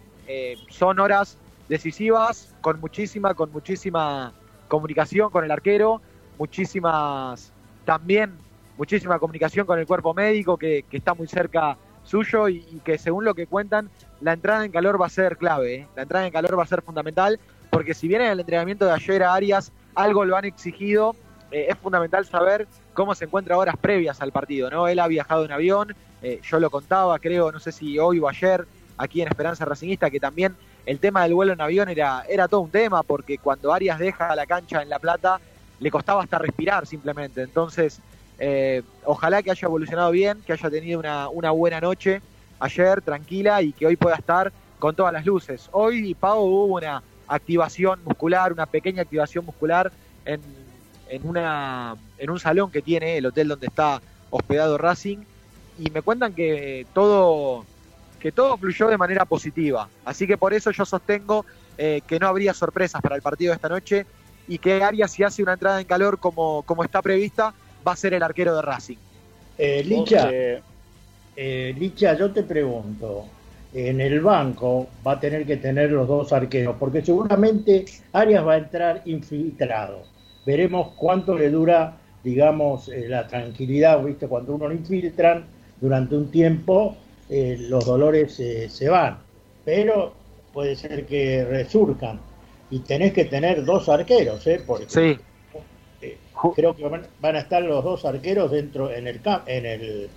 son horas decisivas, con muchísima, con muchísima comunicación con el arquero, muchísimas también muchísima comunicación con el cuerpo médico que, que está muy cerca suyo y, que según lo que cuentan, la entrada en calor va a ser clave, ¿eh? la entrada en calor va a ser fundamental, porque si bien en el entrenamiento de ayer a Arias algo lo han exigido, eh, es fundamental saber cómo se encuentra horas previas al partido, ¿no? Él ha viajado en avión, eh, yo lo contaba, creo, no sé si hoy o ayer, aquí en Esperanza Racingista, que también el tema del vuelo en avión era, era todo un tema, porque cuando Arias deja la cancha en La Plata, le costaba hasta respirar simplemente, entonces... Eh, ojalá que haya evolucionado bien, que haya tenido una, buena noche ayer, tranquila, y que hoy pueda estar con todas las luces. Hoy, Pau, hubo una activación muscular, una pequeña activación muscular en un salón que tiene el hotel donde está hospedado Racing, y me cuentan que todo, que todo fluyó de manera positiva. Así que por eso yo sostengo eh, que no habría sorpresas para el partido de esta noche y que Arias, si hace una entrada en calor como, como está prevista, va a ser el arquero de Racing. Eh, Licha, eh, Licha, yo te pregunto, en el banco va a tener que tener los dos arqueros, porque seguramente Arias va a entrar infiltrado. Veremos cuánto le dura, digamos, eh, la tranquilidad, ¿viste? Cuando uno lo infiltran durante un tiempo, eh, los dolores se van, pero puede ser que resurcan. Y tenés que tener dos arqueros, ¿eh? Porque sí creo que van a estar los dos arqueros dentro en el en el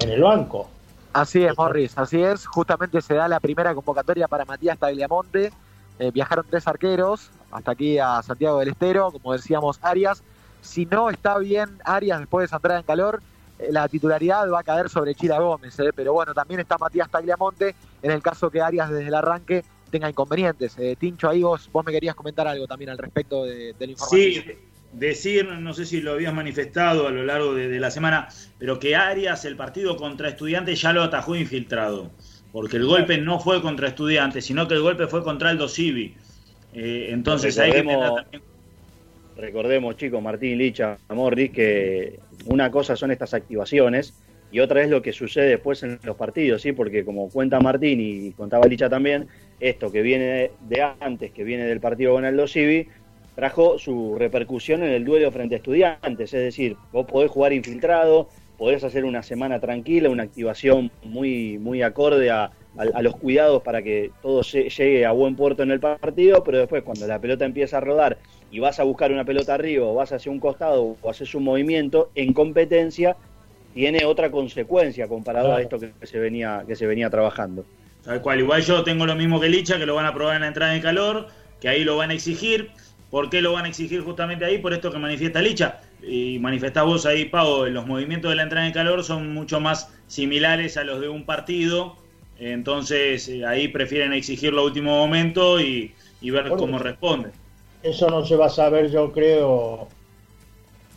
en el banco. Así es, Morris, así es. Justamente se da la primera convocatoria para Matías Tagliamonte, Eh, viajaron tres arqueros hasta aquí a Santiago del Estero, como decíamos, Arias. Si no está bien Arias después de esa entrada en calor, eh, la titularidad va a caer sobre Chila Gómez, eh, pero bueno, también está Matías Tagliamonte en el caso que Arias desde el arranque tenga inconvenientes. Eh, Tincho, ahí vos, vos me querías comentar algo también al respecto de, de la información. Sí, decir, no sé si lo habías manifestado a lo largo de, de la semana, pero que Arias, el partido contra Estudiantes, ya lo atajó infiltrado. Porque el golpe no fue contra Estudiantes, sino que el golpe fue contra el Civi. Eh, entonces hay que tener Recordemos- también Recordemos, chicos, Martín Licha, Morris, que una cosa son estas activaciones y otra es lo que sucede después en los partidos, ¿sí? Porque como cuenta Martín y contaba Licha también, esto que viene de antes, que viene del partido con Aldo Civi, trajo su repercusión en el duelo frente a estudiantes. Es decir, vos podés jugar infiltrado, podés hacer una semana tranquila, una activación muy, muy acorde a, a- a los cuidados para que todo lle- llegue a buen puerto en el partido, pero después cuando la pelota empieza a rodar y vas a buscar una pelota arriba o vas hacia un costado o haces un movimiento en competencia, tiene otra consecuencia comparado a esto que, se venía que se venía trabajando. Tal cual, igual yo tengo lo mismo que Licha, que lo van a probar en la entrada en calor, que ahí lo van a exigir. ¿Por qué lo van a exigir justamente ahí? Por esto que manifiesta Licha. Y manifestás vos ahí, Pau, los movimientos de la entrada en calor son mucho más similares a los de un partido. Entonces eh, ahí prefieren exigirlo a último momento y, y ver cómo responde. Eso no se va a saber, yo creo,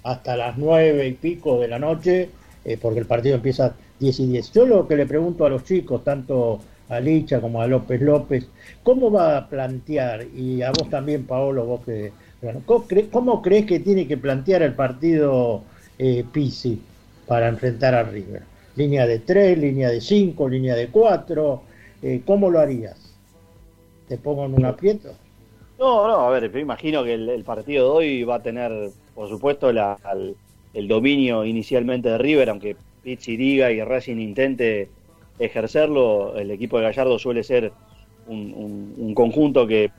hasta las nueve y pico de la noche, eh, porque el partido empieza 10 y 10. Yo lo que le pregunto a los chicos, tanto a Licha como a López López, ¿cómo va a plantear, y a vos también, Paolo, vos que... bueno, ¿cómo, cre- cómo crees que tiene que plantear el partido eh, Pisi para enfrentar a River? ¿Línea de 3, línea de 5, línea de 4? ¿Cómo lo harías? ¿Te pongo en un aprieto? No, no, a ver, me imagino que el, el partido de hoy va a tener, por supuesto, la- el dominio inicialmente de River, aunque Pizzi diga y Racing intente ejercerlo, el equipo de Gallardo suele ser un, un- un conjunto que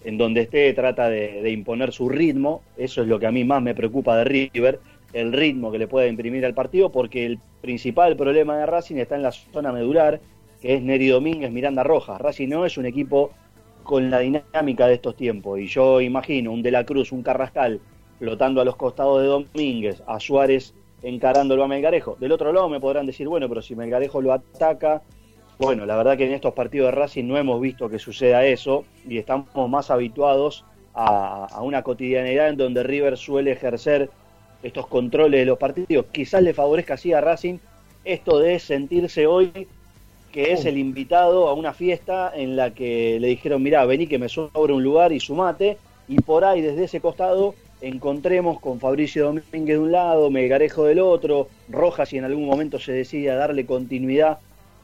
en donde esté trata de, de imponer su ritmo, eso es lo que a mí más me preocupa de River, el ritmo que le pueda imprimir al partido, porque el principal problema de Racing está en la zona medular, que es Neri Domínguez, Miranda Rojas. Racing no es un equipo con la dinámica de estos tiempos. Y yo imagino un De la Cruz, un Carrascal, flotando a los costados de Domínguez, a Suárez encarándolo a Melgarejo. Del otro lado me podrán decir, bueno, pero si Melgarejo lo ataca. Bueno, la verdad que en estos partidos de Racing no hemos visto que suceda eso y estamos más habituados a, a una cotidianidad en donde River suele ejercer estos controles de los partidos. Quizás le favorezca así a Racing esto de sentirse hoy que es el invitado a una fiesta en la que le dijeron, mirá, vení que me sobra un lugar y sumate, y por ahí desde ese costado encontremos con Fabricio Domínguez de un lado, Melgarejo del otro, Rojas si en algún momento se decide a darle continuidad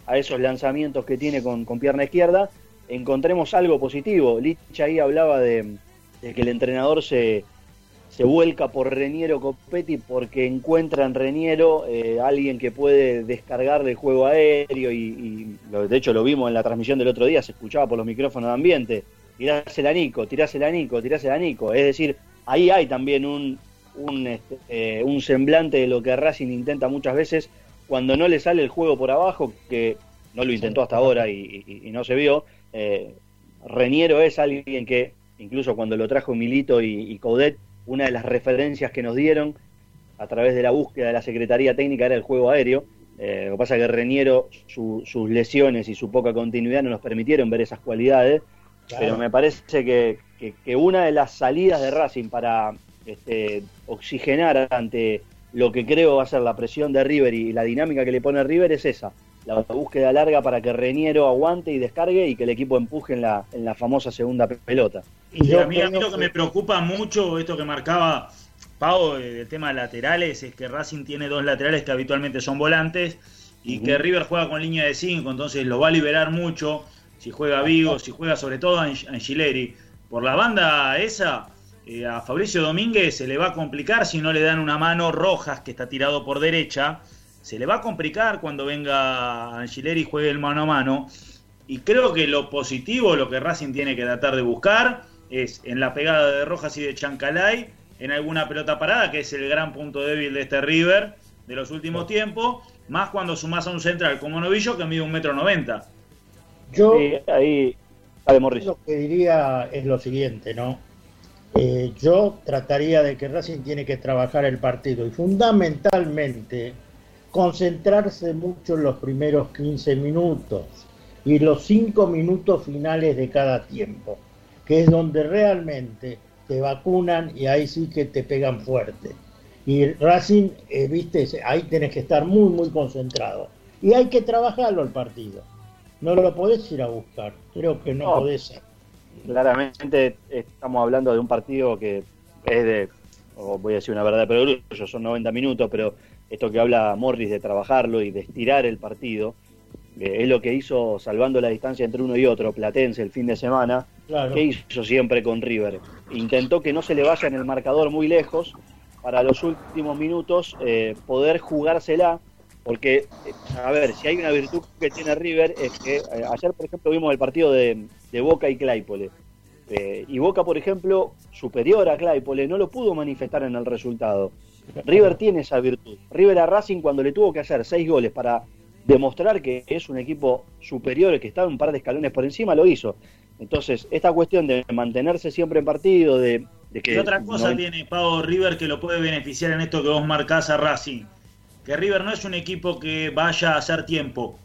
a esos lanzamientos que tiene con, con pierna izquierda, encontremos algo positivo. Licha ahí hablaba de, de que el entrenador se, se vuelca por Reniero Copetti porque encuentra en Reniero eh, alguien que puede descargar del juego aéreo y, y lo- de hecho lo vimos en la transmisión del otro día, se escuchaba por los micrófonos de ambiente, tirásela a Nico, tirásela a Nico, tirásela a Nico, es decir, ahí hay también un, un, este, eh, un semblante de lo que Racing intenta muchas veces cuando no le sale el juego por abajo, que no lo intentó hasta ahora y, y- y no se vio, eh, Reniero es alguien que, incluso cuando lo trajo Milito y, y Coudet, una de las referencias que nos dieron a través de la búsqueda de la Secretaría Técnica era el juego aéreo. Eh, lo que pasa es que Reniero, su- sus lesiones y su poca continuidad no nos permitieron ver esas cualidades, Claro. pero me parece que, que- que una de las salidas de Racing para este, oxigenar ante lo que creo va a ser la presión de River y la dinámica que le pone River es esa, la búsqueda larga para que Reniero aguante y descargue y que el equipo empuje en la, en la famosa segunda pelota. Y a mí, a mí lo que me preocupa mucho, esto que marcaba Pau eh, del tema de laterales, es que Racing tiene dos laterales que habitualmente son volantes y que River juega con línea de 5, entonces lo va a liberar mucho si juega Vigo, si juega sobre todo a Ange- Angileri. Por la banda esa, eh, a Fabricio Domínguez se le va a complicar si no le dan una mano Rojas, que está tirado por derecha. Se le va a complicar cuando venga Angileri y juegue el mano a mano. Y creo que lo positivo, lo que Racing tiene que tratar de buscar, es en la pegada de Rojas y de Chancalay, en alguna pelota parada, que es el gran punto débil de este River de los últimos tiempos, más cuando sumás a un central como Novillo que mide un metro noventa. Yo, Sí, ahí, Dale. Lo que diría es lo siguiente, ¿no? Eh, yo trataría de que Racing tiene que trabajar el partido y fundamentalmente concentrarse mucho en los primeros 15 minutos y los 5 minutos finales de cada tiempo, que es donde realmente te vacunan y ahí sí que te pegan fuerte. Y Racing, eh, viste, ahí tenés que estar muy, muy concentrado. Y hay que trabajarlo el partido. No lo podés ir a buscar. Creo que no, No. podés. Claramente estamos hablando de un partido que es de, voy a decir una verdad de perogrullo, son 90 minutos, pero esto que habla Morris de trabajarlo y de estirar el partido, eh, es lo que hizo salvando la distancia entre uno y otro, Platense el fin de semana, Claro. que hizo siempre con River. Intentó que no se le vaya en el marcador muy lejos para los últimos minutos eh, poder jugársela, porque, a ver, si hay una virtud que tiene River es que eh, ayer, por ejemplo, vimos el partido de, de Boca y Claypole. Eh, y Boca, por ejemplo, superior a Claypole, no lo pudo manifestar en el resultado. River tiene esa virtud. River a Racing cuando le tuvo que hacer seis goles para demostrar que es un equipo superior, que estaba un par de escalones por encima, lo hizo. Entonces, esta cuestión de mantenerse siempre en partido, de, de que... ¿Qué otra cosa no- tiene Pau River que lo puede beneficiar en esto que vos marcás a Racing? Que River no es un equipo que vaya a hacer tiempo.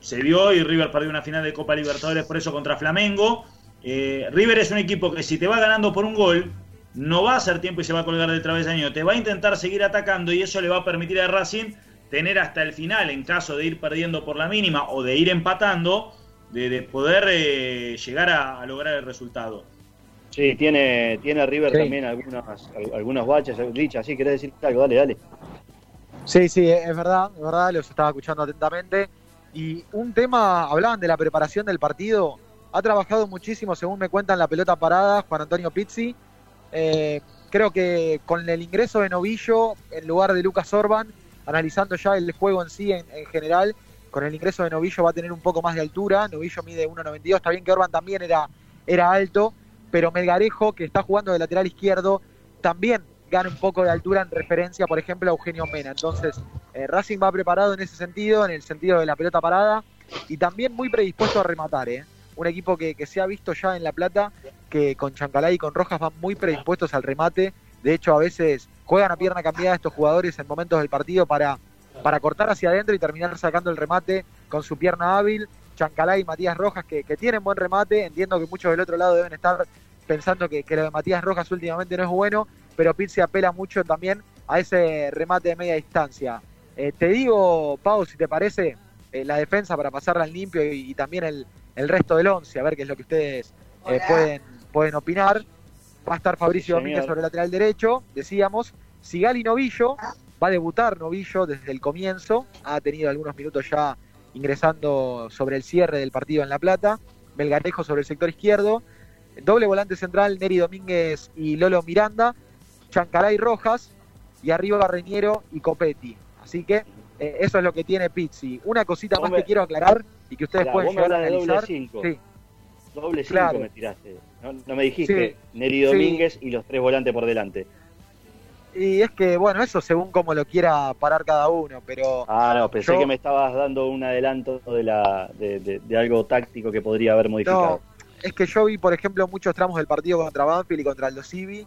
Se vio y River perdió una final de Copa Libertadores por eso contra Flamengo. Eh, River es un equipo que si te va ganando por un gol, no va a hacer tiempo y se va a colgar del travesaño. Te va a intentar seguir atacando y eso le va a permitir a Racing tener hasta el final, en caso de ir perdiendo por la mínima o de ir empatando, de, de poder eh, llegar a- a lograr el resultado. Sí, tiene, tiene River Sí. también algunas, al- algunos baches. Licha, sí, querés decir algo, dale, dale. Sí, sí, es verdad, es verdad, los estaba escuchando atentamente. Y un tema, hablaban de la preparación del partido, ha trabajado muchísimo, según me cuentan, la pelota parada Juan Antonio Pizzi. Eh, creo que con el ingreso de Novillo en lugar de Lucas Orban, analizando ya el juego en sí en, en general, con el ingreso de Novillo va a tener un poco más de altura. Novillo mide 1.92, está bien que Orban también era, era alto, pero Melgarejo, que está jugando de lateral izquierdo, también gana un poco de altura en referencia, por ejemplo, a Eugenio Mena. Entonces, eh, Racing va preparado en ese sentido, en el sentido de la pelota parada, y también muy predispuesto a rematar. ¿eh? Un equipo que, que se ha visto ya en La Plata, que con Chancalay y con Rojas van muy predispuestos al remate. De hecho, a veces juegan a pierna cambiada estos jugadores en momentos del partido para, para cortar hacia adentro y terminar sacando el remate con su pierna hábil. Chancalay y Matías Rojas, que, que tienen buen remate. Entiendo que muchos del otro lado deben estar pensando que, que lo de Matías Rojas últimamente no es bueno, pero Pizzi apela mucho también a ese remate de media distancia. Eh, te digo, Pau, si te parece, eh, la defensa para pasarla al limpio y, y también el, el resto del 11, a ver qué es lo que ustedes eh, pueden, pueden opinar. Va a estar Fabricio Sí, Domínguez sobre el lateral derecho, decíamos. Sigali Novillo, va a debutar Novillo desde el comienzo, ha tenido algunos minutos ya ingresando sobre el cierre del partido en La Plata. Melgarejo sobre el sector izquierdo. Doble volante central, Neri Domínguez y Lolo Miranda. Chancalay Rojas y arriba Reñero y Copetti. Así que eh, eso es lo que tiene Pizzi. Una cosita Vos más me- que quiero aclarar y que ustedes pueden llegar a doble analizar. cinco. Sí. Doble 5 Claro. me tiraste. No, no me dijiste Sí. Neri Sí. Domínguez y los tres volantes por delante. Y es que, bueno, eso según como lo quiera parar cada uno, pero... Ah, no, pensé Yo- que me estabas dando un adelanto de, la, de, de- de algo táctico que podría haber modificado. No, es que yo vi, por ejemplo, muchos tramos del partido contra Banfield y contra el Civi,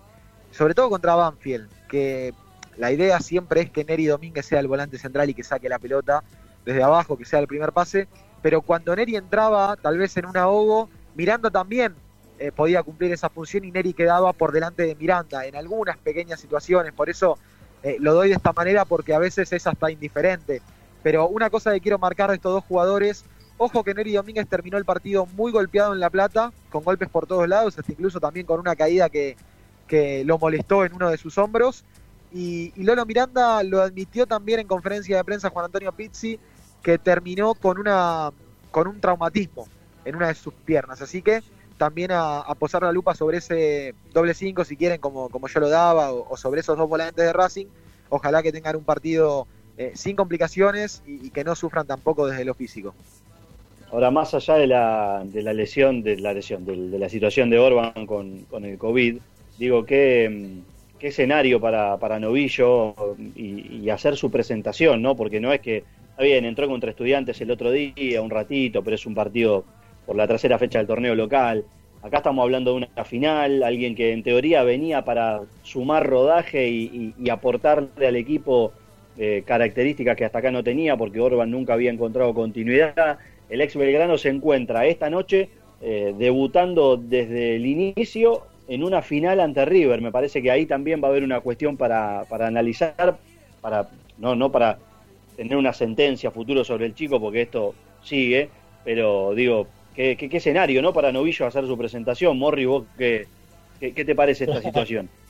sobre todo contra Banfield, que la idea siempre es que Neri Domínguez sea el volante central y que saque la pelota desde abajo, que sea el primer pase, pero cuando Neri entraba, tal vez en un ahogo, Miranda también eh, podía cumplir esa función y Neri quedaba por delante de Miranda en algunas pequeñas situaciones, por eso eh, lo doy de esta manera porque a veces es hasta indiferente. Pero una cosa que quiero marcar de estos dos jugadores, ojo que Neri Domínguez terminó el partido muy golpeado en La Plata, con golpes por todos lados, hasta incluso también con una caída que, que lo molestó en uno de sus hombros. Y, Lolo Miranda lo admitió también en conferencia de prensa Juan Antonio Pizzi, que terminó con, una, con un traumatismo en una de sus piernas. Así que también a, posar la lupa sobre ese doble 5, si quieren, como, como yo lo daba, o, sobre esos dos volantes de Racing. Ojalá que tengan un partido eh, sin complicaciones y, y que no sufran tampoco desde lo físico. Ahora, más allá de la, de la lesión, de la lesión, de, de la situación de Orban con, con el COVID, digo, ¿qué, qué escenario para, para Novillo y, hacer su presentación, ¿no? Porque no es que, está bien, entró contra estudiantes el otro día, un ratito, pero es un partido por la tercera fecha del torneo local. Acá estamos hablando de una final, alguien que en teoría venía para sumar rodaje y aportarle al equipo eh, características que hasta acá no tenía, porque Orban nunca había encontrado continuidad. El ex Belgrano se encuentra esta noche eh, debutando desde el inicio en una final ante River. Me parece que ahí también va a haber una cuestión para, para analizar, para no, no para tener una sentencia futuro sobre el chico, porque esto sigue, pero digo, ¿qué, qué, qué escenario no para Novillo hacer su presentación? Morri, vos, ¿qué, qué, qué te parece esta situación?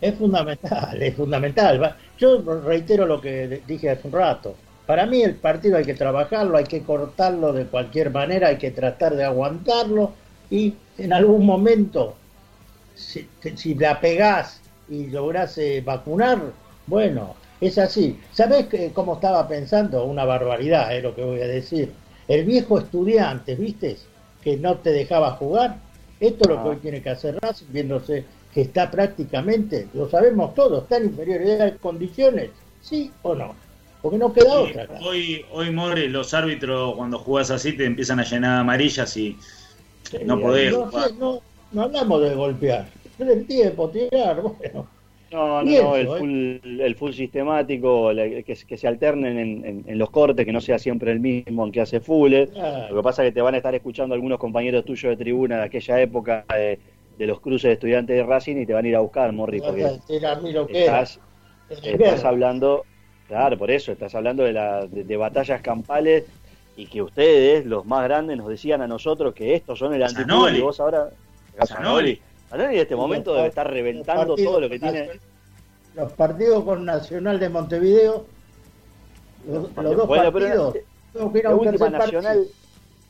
Es fundamental, es fundamental. Va- Yo reitero lo que dije hace un rato. Para mí el partido hay que trabajarlo, hay que cortarlo de cualquier manera, hay que tratar de aguantarlo y en algún momento, si, si la pegás y lográs eh, vacunar, bueno, es así. ¿Sabés que- cómo estaba pensando? Una barbaridad es lo que voy a decir. El viejo estudiante, ¿viste? Que no te dejaba jugar. Esto es lo que Ah. hoy tiene que hacer Racing, viéndose que está prácticamente, lo sabemos todos, está en inferioridad de condiciones, ¿sí o no? Porque no queda Sí, otra. acá. hoy, hoy Morris, los árbitros cuando jugás así te empiezan a llenar amarillas y no podés no, no, no hablamos de golpear, tiempo, tirar, bueno. No, no, no, el ¿eh? full, el full sistemático, la- que, que se alternen en, en- en los cortes, que no sea siempre el mismo aunque hace full. Claro. Lo que pasa es que te van a estar escuchando algunos compañeros tuyos de tribuna de aquella época de, de los cruces de estudiantes de Racing y te van a ir a buscar, Morri, porque estás, estás hablando, claro, por eso, estás hablando de, la, de, de batallas campales y que ustedes, los más grandes, nos decían a nosotros que estos son el Zanoli. y vos ahora... Zanoli. Zanoli en este momento debe estar reventando todo lo que tiene... Los partidos con Nacional de Montevideo, los, los dos Bueno, pero partidos, tengo que ir a de un última nacional,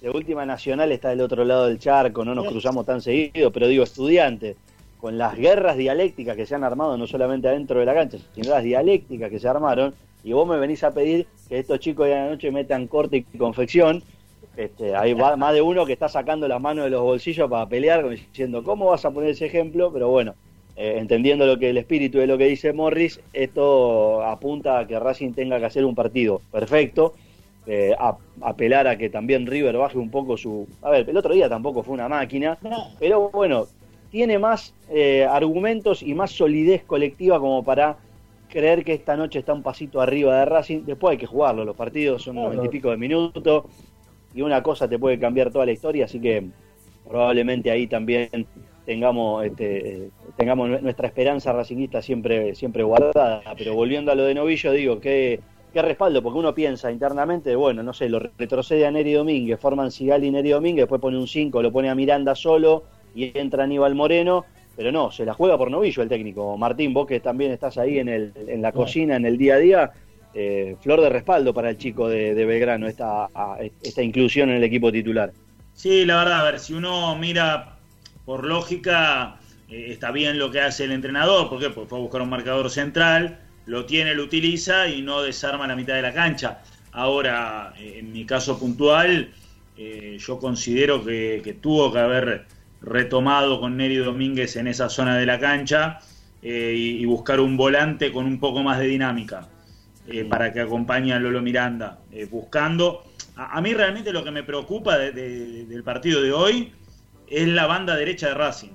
de última nacional está del otro lado del charco, no nos cruzamos tan seguido, pero digo, estudiantes, con las guerras dialécticas que se han armado no solamente adentro de la cancha, sino las dialécticas que se armaron, y vos me venís a pedir que estos chicos de la noche metan corte y confección, este, hay más de uno que está sacando las manos de los bolsillos para pelear, diciendo, ¿cómo vas a poner ese ejemplo? Pero bueno, eh, entendiendo lo que el espíritu de lo que dice Morris, esto apunta a que Racing tenga que hacer un partido perfecto, eh, a- apelar a que también River baje un poco su... A ver, el otro día tampoco fue una máquina, pero bueno, tiene más eh, argumentos y más solidez colectiva como para creer que esta noche está un pasito arriba de Racing. Después hay que jugarlo, los partidos son noventa y pico de minutos y una cosa te puede cambiar toda la historia, así que probablemente ahí también tengamos este, tengamos nue- nuestra esperanza racinguista siempre siempre guardada. Pero volviendo a lo de Novillo, digo que qué respaldo, porque uno piensa internamente, bueno, no sé, lo retrocede a Neri Domínguez, forman Sigali y Neri Domínguez, después pone un 5, lo pone a Miranda solo y entra Aníbal Moreno, pero no, se la juega por Novillo el técnico. Martín, vos que también estás ahí en, el, en la cocina, en el día a día, eh, flor de respaldo para el chico de, de Belgrano, esta, inclusión en el equipo titular. Sí, la verdad, a ver, si uno mira por lógica, eh, está bien lo que hace el entrenador, ¿por qué? Porque fue a buscar un marcador central, lo tiene, lo utiliza y no desarma la mitad de la cancha. Ahora, eh, en mi caso puntual, eh, yo considero que, que tuvo que haber retomado con Neri Domínguez en esa zona de la cancha eh, y, y buscar un volante con un poco más de dinámica eh, para que acompañe a Lolo Miranda, eh, buscando. A, a mí realmente lo que me preocupa de- de- del partido de hoy es la banda derecha de Racing.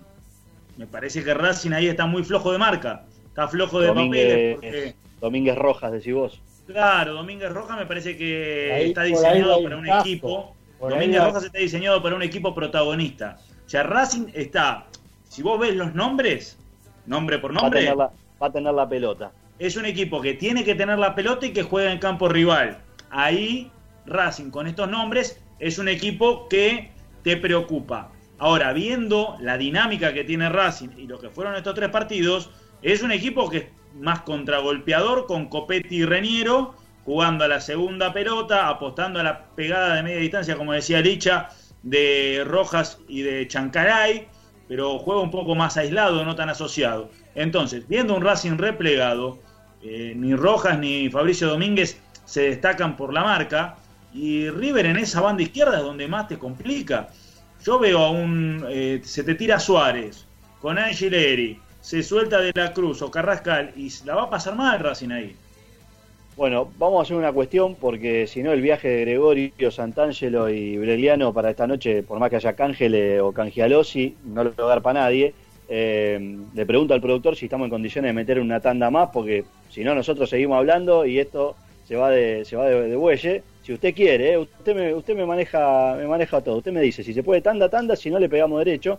Me parece que Racing ahí está muy flojo de marca, está flojo de papeles. Domínguez, Porque, Domínguez Rojas, decís vos. claro, Domínguez Rojas me parece que Ahí, está diseñado para un casco. equipo. Por Domínguez Rojas está diseñado para un equipo protagonista. O sea, Racing está, si vos ves los nombres, nombre por Va a, nombre, tener la, va a tener la pelota. es un equipo que tiene que tener la pelota y que juega en campo rival. Ahí Racing con estos nombres es un equipo que te preocupa. Ahora, viendo la dinámica que tiene Racing y lo que fueron estos tres partidos, es un equipo que es más contragolpeador con Copetti y Reniero, jugando a la segunda pelota, apostando a la pegada de media distancia, como decía Licha, de Rojas y de Chancaray, pero juega un poco más aislado, no tan asociado. Entonces, viendo un Racing replegado, eh, ni Rojas ni Fabricio Domínguez se destacan por la marca, y River en esa banda izquierda es donde más te complica. Yo veo a un. eh, se te tira Suárez con Angileri, se suelta de la Cruz o Carrascal y la va a pasar mal Racing ahí. Bueno, vamos a hacer una cuestión porque si no el viaje de Gregorio, Santangelo y Breliano para esta noche, por más que haya Cángele o Cangialosi, no lo va a para nadie. Eh, le pregunto al productor si estamos en condiciones de meter una tanda más porque si no nosotros seguimos hablando y esto se va de, se va de, de buelle. Si usted quiere, ¿eh? usted me, usted me maneja, me maneja todo. Usted me dice si se puede tanda, tanda, si no le pegamos derecho,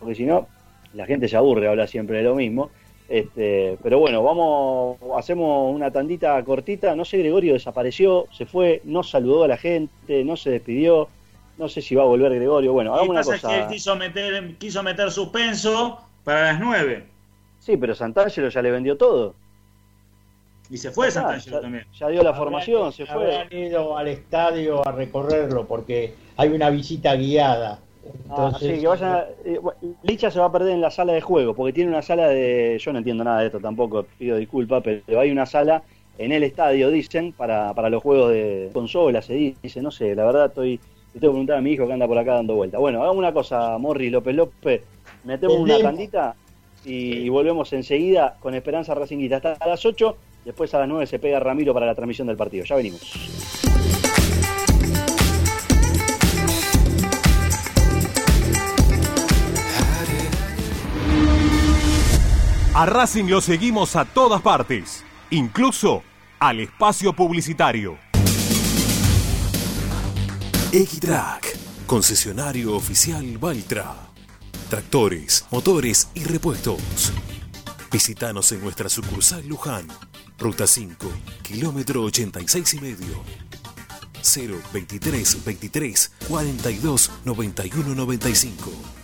porque si no la gente se aburre, habla siempre de lo mismo. Este, pero bueno, vamos, hacemos una tandita cortita. No sé, Gregorio desapareció, se fue, no saludó a la gente, no se despidió. No sé si va a volver Gregorio. Bueno, hagamos una es que él cosa. quiso meter, quiso meter suspenso para las 9. Sí, pero Santangelo ya le vendió todo. Y se fue está, Santangelo ya- también. Ya dio la formación, se fue. Habrán ido al estadio a recorrerlo porque hay una visita guiada. Ah, Entonces, sí, que vayan a- eh, bueno, Licha se va a perder en la sala de juego, porque tiene una sala de... Yo no entiendo nada de esto tampoco, pido disculpas, pero hay una sala en el estadio, dicen, para, para los juegos de consola, se dice, no sé, la verdad estoy... Le tengo que preguntar a mi hijo que anda por acá dando vueltas. Bueno, hagamos una cosa, Morri López López, metemos una y, y volvemos enseguida con Esperanza Racinguita hasta las 8, después a las 9 se pega Ramiro para la transmisión del partido. Ya venimos. A Racing lo seguimos a todas partes, incluso al espacio publicitario. X-Track, concesionario oficial Valtra. Tractores, motores y repuestos. Visítanos en nuestra sucursal Luján, ruta 5, kilómetro 86 y medio. 0 23 23 42 91 95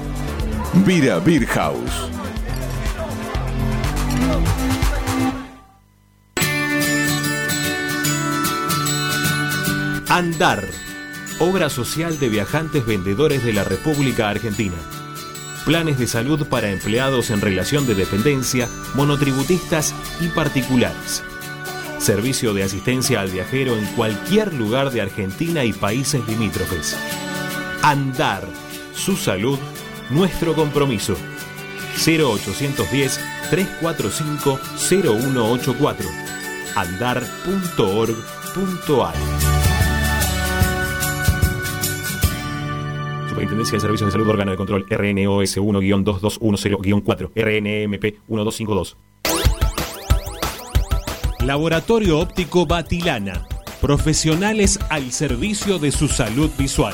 Vira Beer House. Andar, obra social de viajantes vendedores de la República Argentina. Planes de salud para empleados en relación de dependencia, monotributistas y particulares. Servicio de asistencia al viajero en cualquier lugar de Argentina y países limítrofes. Andar, su salud, nuestro compromiso. 0810 345 0184 andar.org.ar Superintendencia de Servicios de Salud Órgano de Control RNOS 1-2210-4 RNMP 1252 Laboratorio Óptico Batilana. Profesionales al servicio de su salud visual.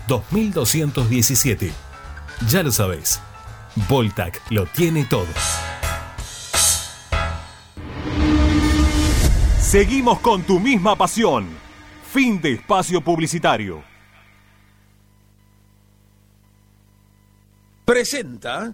2217. Ya lo sabés, Voltac lo tiene todo. Seguimos con tu misma pasión. Fin de espacio publicitario. Presenta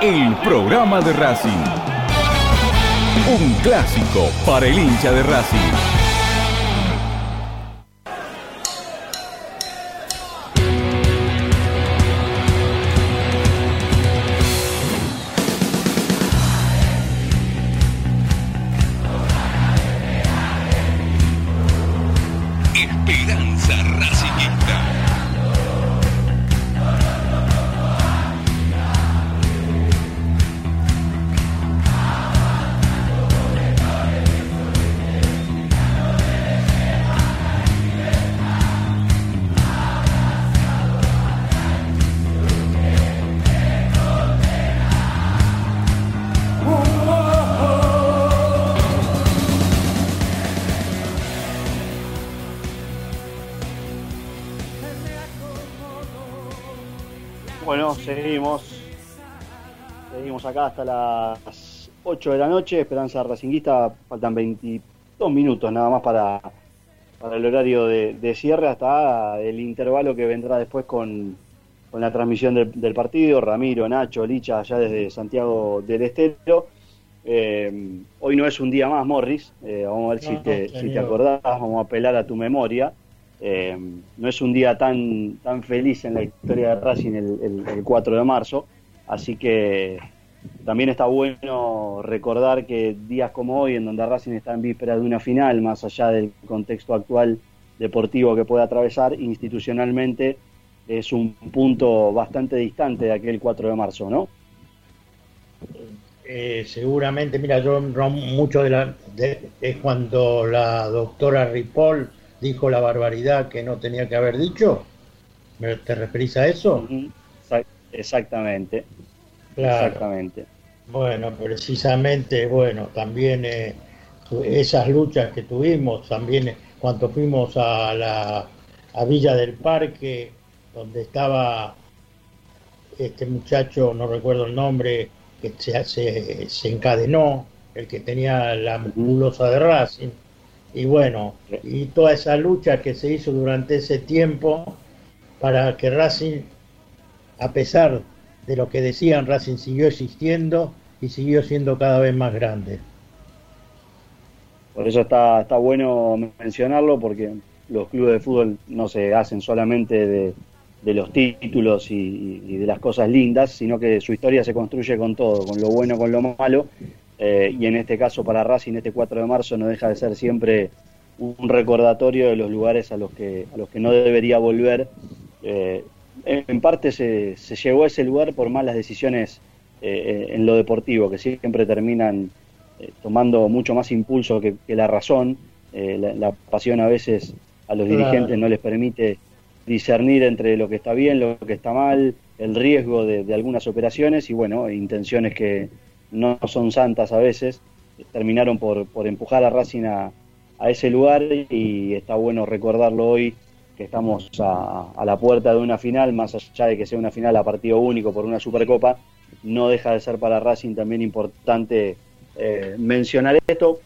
el programa de Racing. Un clásico para el hincha de Racing. Acá hasta las 8 de la noche. Esperanza Racinguista, faltan 22 minutos nada más para, para el horario de, de cierre, hasta el intervalo que vendrá después con, con la transmisión del, del partido. Ramiro, Nacho, Licha, allá desde Santiago del Estero. Eh, hoy no es un día más, Morris. Eh, vamos a ver si, te, si te acordás, vamos a apelar a tu memoria. Eh, no es un día tan, tan feliz en la historia de Racing el, el- el 4 de marzo, así que también está bueno recordar que días como hoy, en donde Racing está en víspera de una final, más allá del contexto actual deportivo que puede atravesar, institucionalmente es un punto bastante distante de aquel 4 de marzo, ¿no? Eh, seguramente, mira, yo no mucho de la de- es cuando la doctora Ripoll dijo la barbaridad que no tenía que haber dicho. ¿Me- ¿Te referís a eso? Exac- Exactamente. Claro. Exactamente. Bueno, precisamente, bueno, también eh, esas luchas que tuvimos, también eh, cuando fuimos a la a Villa del Parque, donde estaba este muchacho, no recuerdo el nombre, que se, se, se encadenó, el que tenía la musculosa de Racing, y bueno, y toda esa lucha que se hizo durante ese tiempo para que Racing, a pesar de lo que decían, Racing siguió existiendo y siguió siendo cada vez más grande. Por eso está, está bueno mencionarlo, porque los clubes de fútbol no se hacen solamente de, de los títulos y, de las cosas lindas, sino que su historia se construye con todo, con lo bueno, con lo malo. eh, y en este caso para Racing, este 4 de marzo no deja de ser siempre un recordatorio de los lugares a los que, a los que no debería volver. Eh, en en parte se, se llegó a ese lugar por malas decisiones eh, en lo deportivo, que siempre terminan eh, tomando mucho más impulso que, que la razón. Eh, la, la pasión a veces a los Claro. dirigentes no les permite discernir entre lo que está bien, lo que está mal, el riesgo de, de algunas operaciones y bueno, intenciones que no son santas a veces, terminaron por, por empujar a Racing a, a ese lugar y está bueno recordarlo hoy que estamos a, a la puerta de una final, más allá de que sea una final a partido único por una Supercopa, no deja de ser para Racing también importante eh, mencionar esto,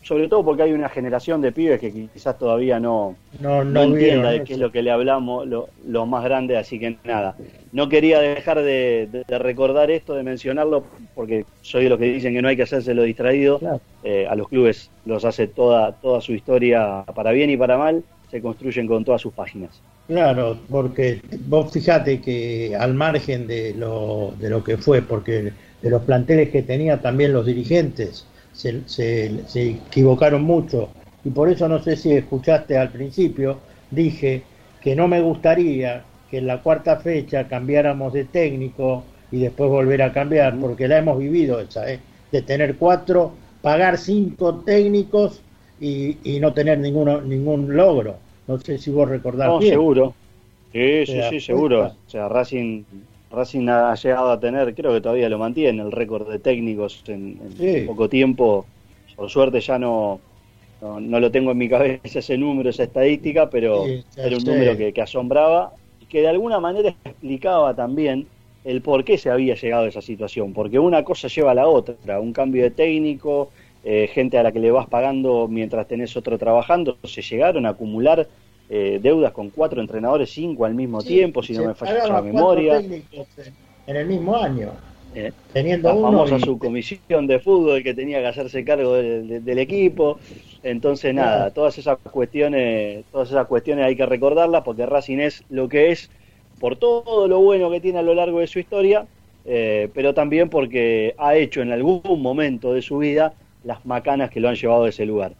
sobre todo porque hay una generación de pibes que quizás todavía no, No, no, no entienda de qué es lo que le hablamos lo- más grandes, así que nada. No quería dejar de, de- de recordar esto, de mencionarlo, porque soy de los que dicen que no hay que hacerse lo distraído. Eh, a los clubes los hace toda, toda su historia, para bien y para mal, se construyen con todas sus páginas. Claro, porque vos fijate que al margen de lo, de lo que fue, porque de los planteles que tenía también los dirigentes se, se- se equivocaron mucho. Y por eso no sé si escuchaste al principio, dije que no me gustaría que en la cuarta fecha cambiáramos de técnico y después volver a cambiar, porque la hemos vivido esa, ¿eh? de tener cuatro, pagar cinco técnicos y, y no tener ninguno, ningún logro. No sé si vos recordás No, bien. seguro. Sí, ¿Te sí, sí, seguro. O sea, Racing, Racing ha llegado a tener, creo que todavía lo mantiene, el récord de técnicos en, en Sí. poco tiempo. Por suerte ya no, no, no lo tengo en mi cabeza ese número, esa estadística, pero Sí, era un sé. número que, que asombraba y que de alguna manera explicaba también el por qué se había llegado a esa situación. Porque una cosa lleva a la otra, un cambio de técnico, eh, gente a la que le vas pagando mientras tenés otro trabajando, se llegaron a acumular eh, deudas con cuatro entrenadores, cinco al mismo Sí, tiempo, si no me falla la memoria. técnicos en- En el mismo año. Eh, Teniendo la uno famosa y- subcomisión de fútbol que tenía que hacerse cargo del, del- del equipo. Entonces, nada, Claro. todas esas cuestiones, todas esas cuestiones hay que recordarlas porque Racing es lo que es por todo lo bueno que tiene a lo largo de su historia, eh, pero también porque ha hecho en algún momento de su vida las macanas que lo han llevado a ese lugar.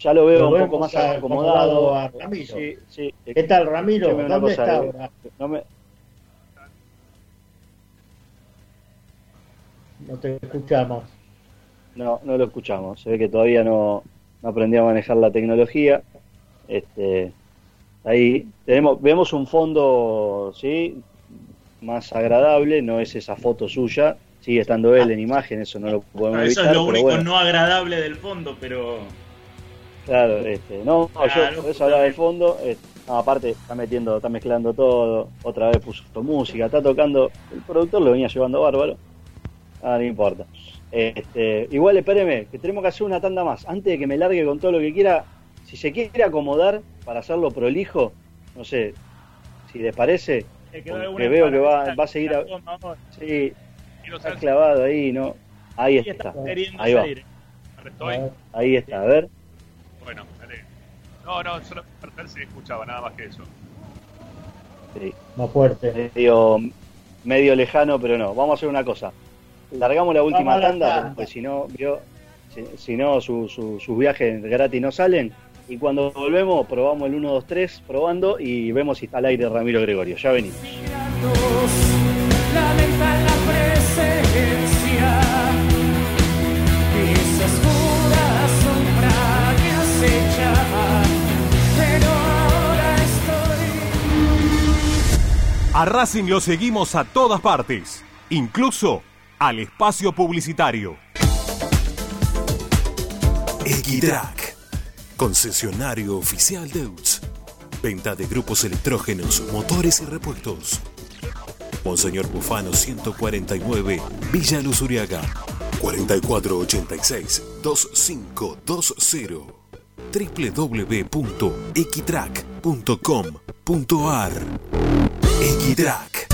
Ya lo veo Lo un poco más acomodado a Ramiro. Sí, sí. ¿Qué tal, Ramiro? Escúcheme ¿Dónde cosa, está ahora? no me- No te escuchamos. No, no lo escuchamos. Se ve que todavía no, no aprendió a manejar la tecnología. Este, ahí tenemos, vemos un fondo, sí, más agradable. No es esa foto suya. Sigue estando él en imagen, eso no lo podemos eso evitar. es lo único bueno, no agradable del fondo, pero claro, este, no, yo por eso hablaba del fondo. eh, no, aparte está metiendo, está mezclando todo. Otra vez puso música, está tocando. El productor lo venía llevando bárbaro. Ah, no importa. Este, igual espéreme, que tenemos que hacer una tanda más. Antes de que me largue con todo lo que quiera, si se quiere acomodar para hacerlo prolijo, no sé, si les parece, alguna veo que va, a seguir. a- sí, está clavado ahí, ¿no? Ahí está. queriendo Ahí va. ¿eh? Ahí está, a ver. Bueno, dale. No, no, solo para ver si escuchaba, nada más que eso. Sí. Más fuerte. Medio, medio lejano, pero no. Vamos a hacer una cosa. Largamos la última Vamos tanda, tanda. porque si no, vio, si, si no su- su- sus viajes gratis no salen. Y cuando volvemos, probamos el 1, 2, 3, probando y vemos si está al aire Ramiro Gregorio. Ya venimos. A Racing lo seguimos a todas partes, incluso al espacio publicitario. Equitrack, concesionario oficial Deutz. Venta de grupos electrógenos, motores y repuestos. Monseñor Bufano 149, Villa Luz Uriaga. 4486-2520. www.equitrack.com.ar Equitrack.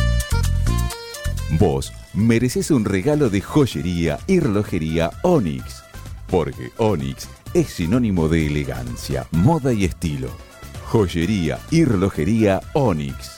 Vos mereces un regalo de joyería y relojería Onyx, porque Onyx es sinónimo de elegancia, moda y estilo. Joyería y relojería Onyx.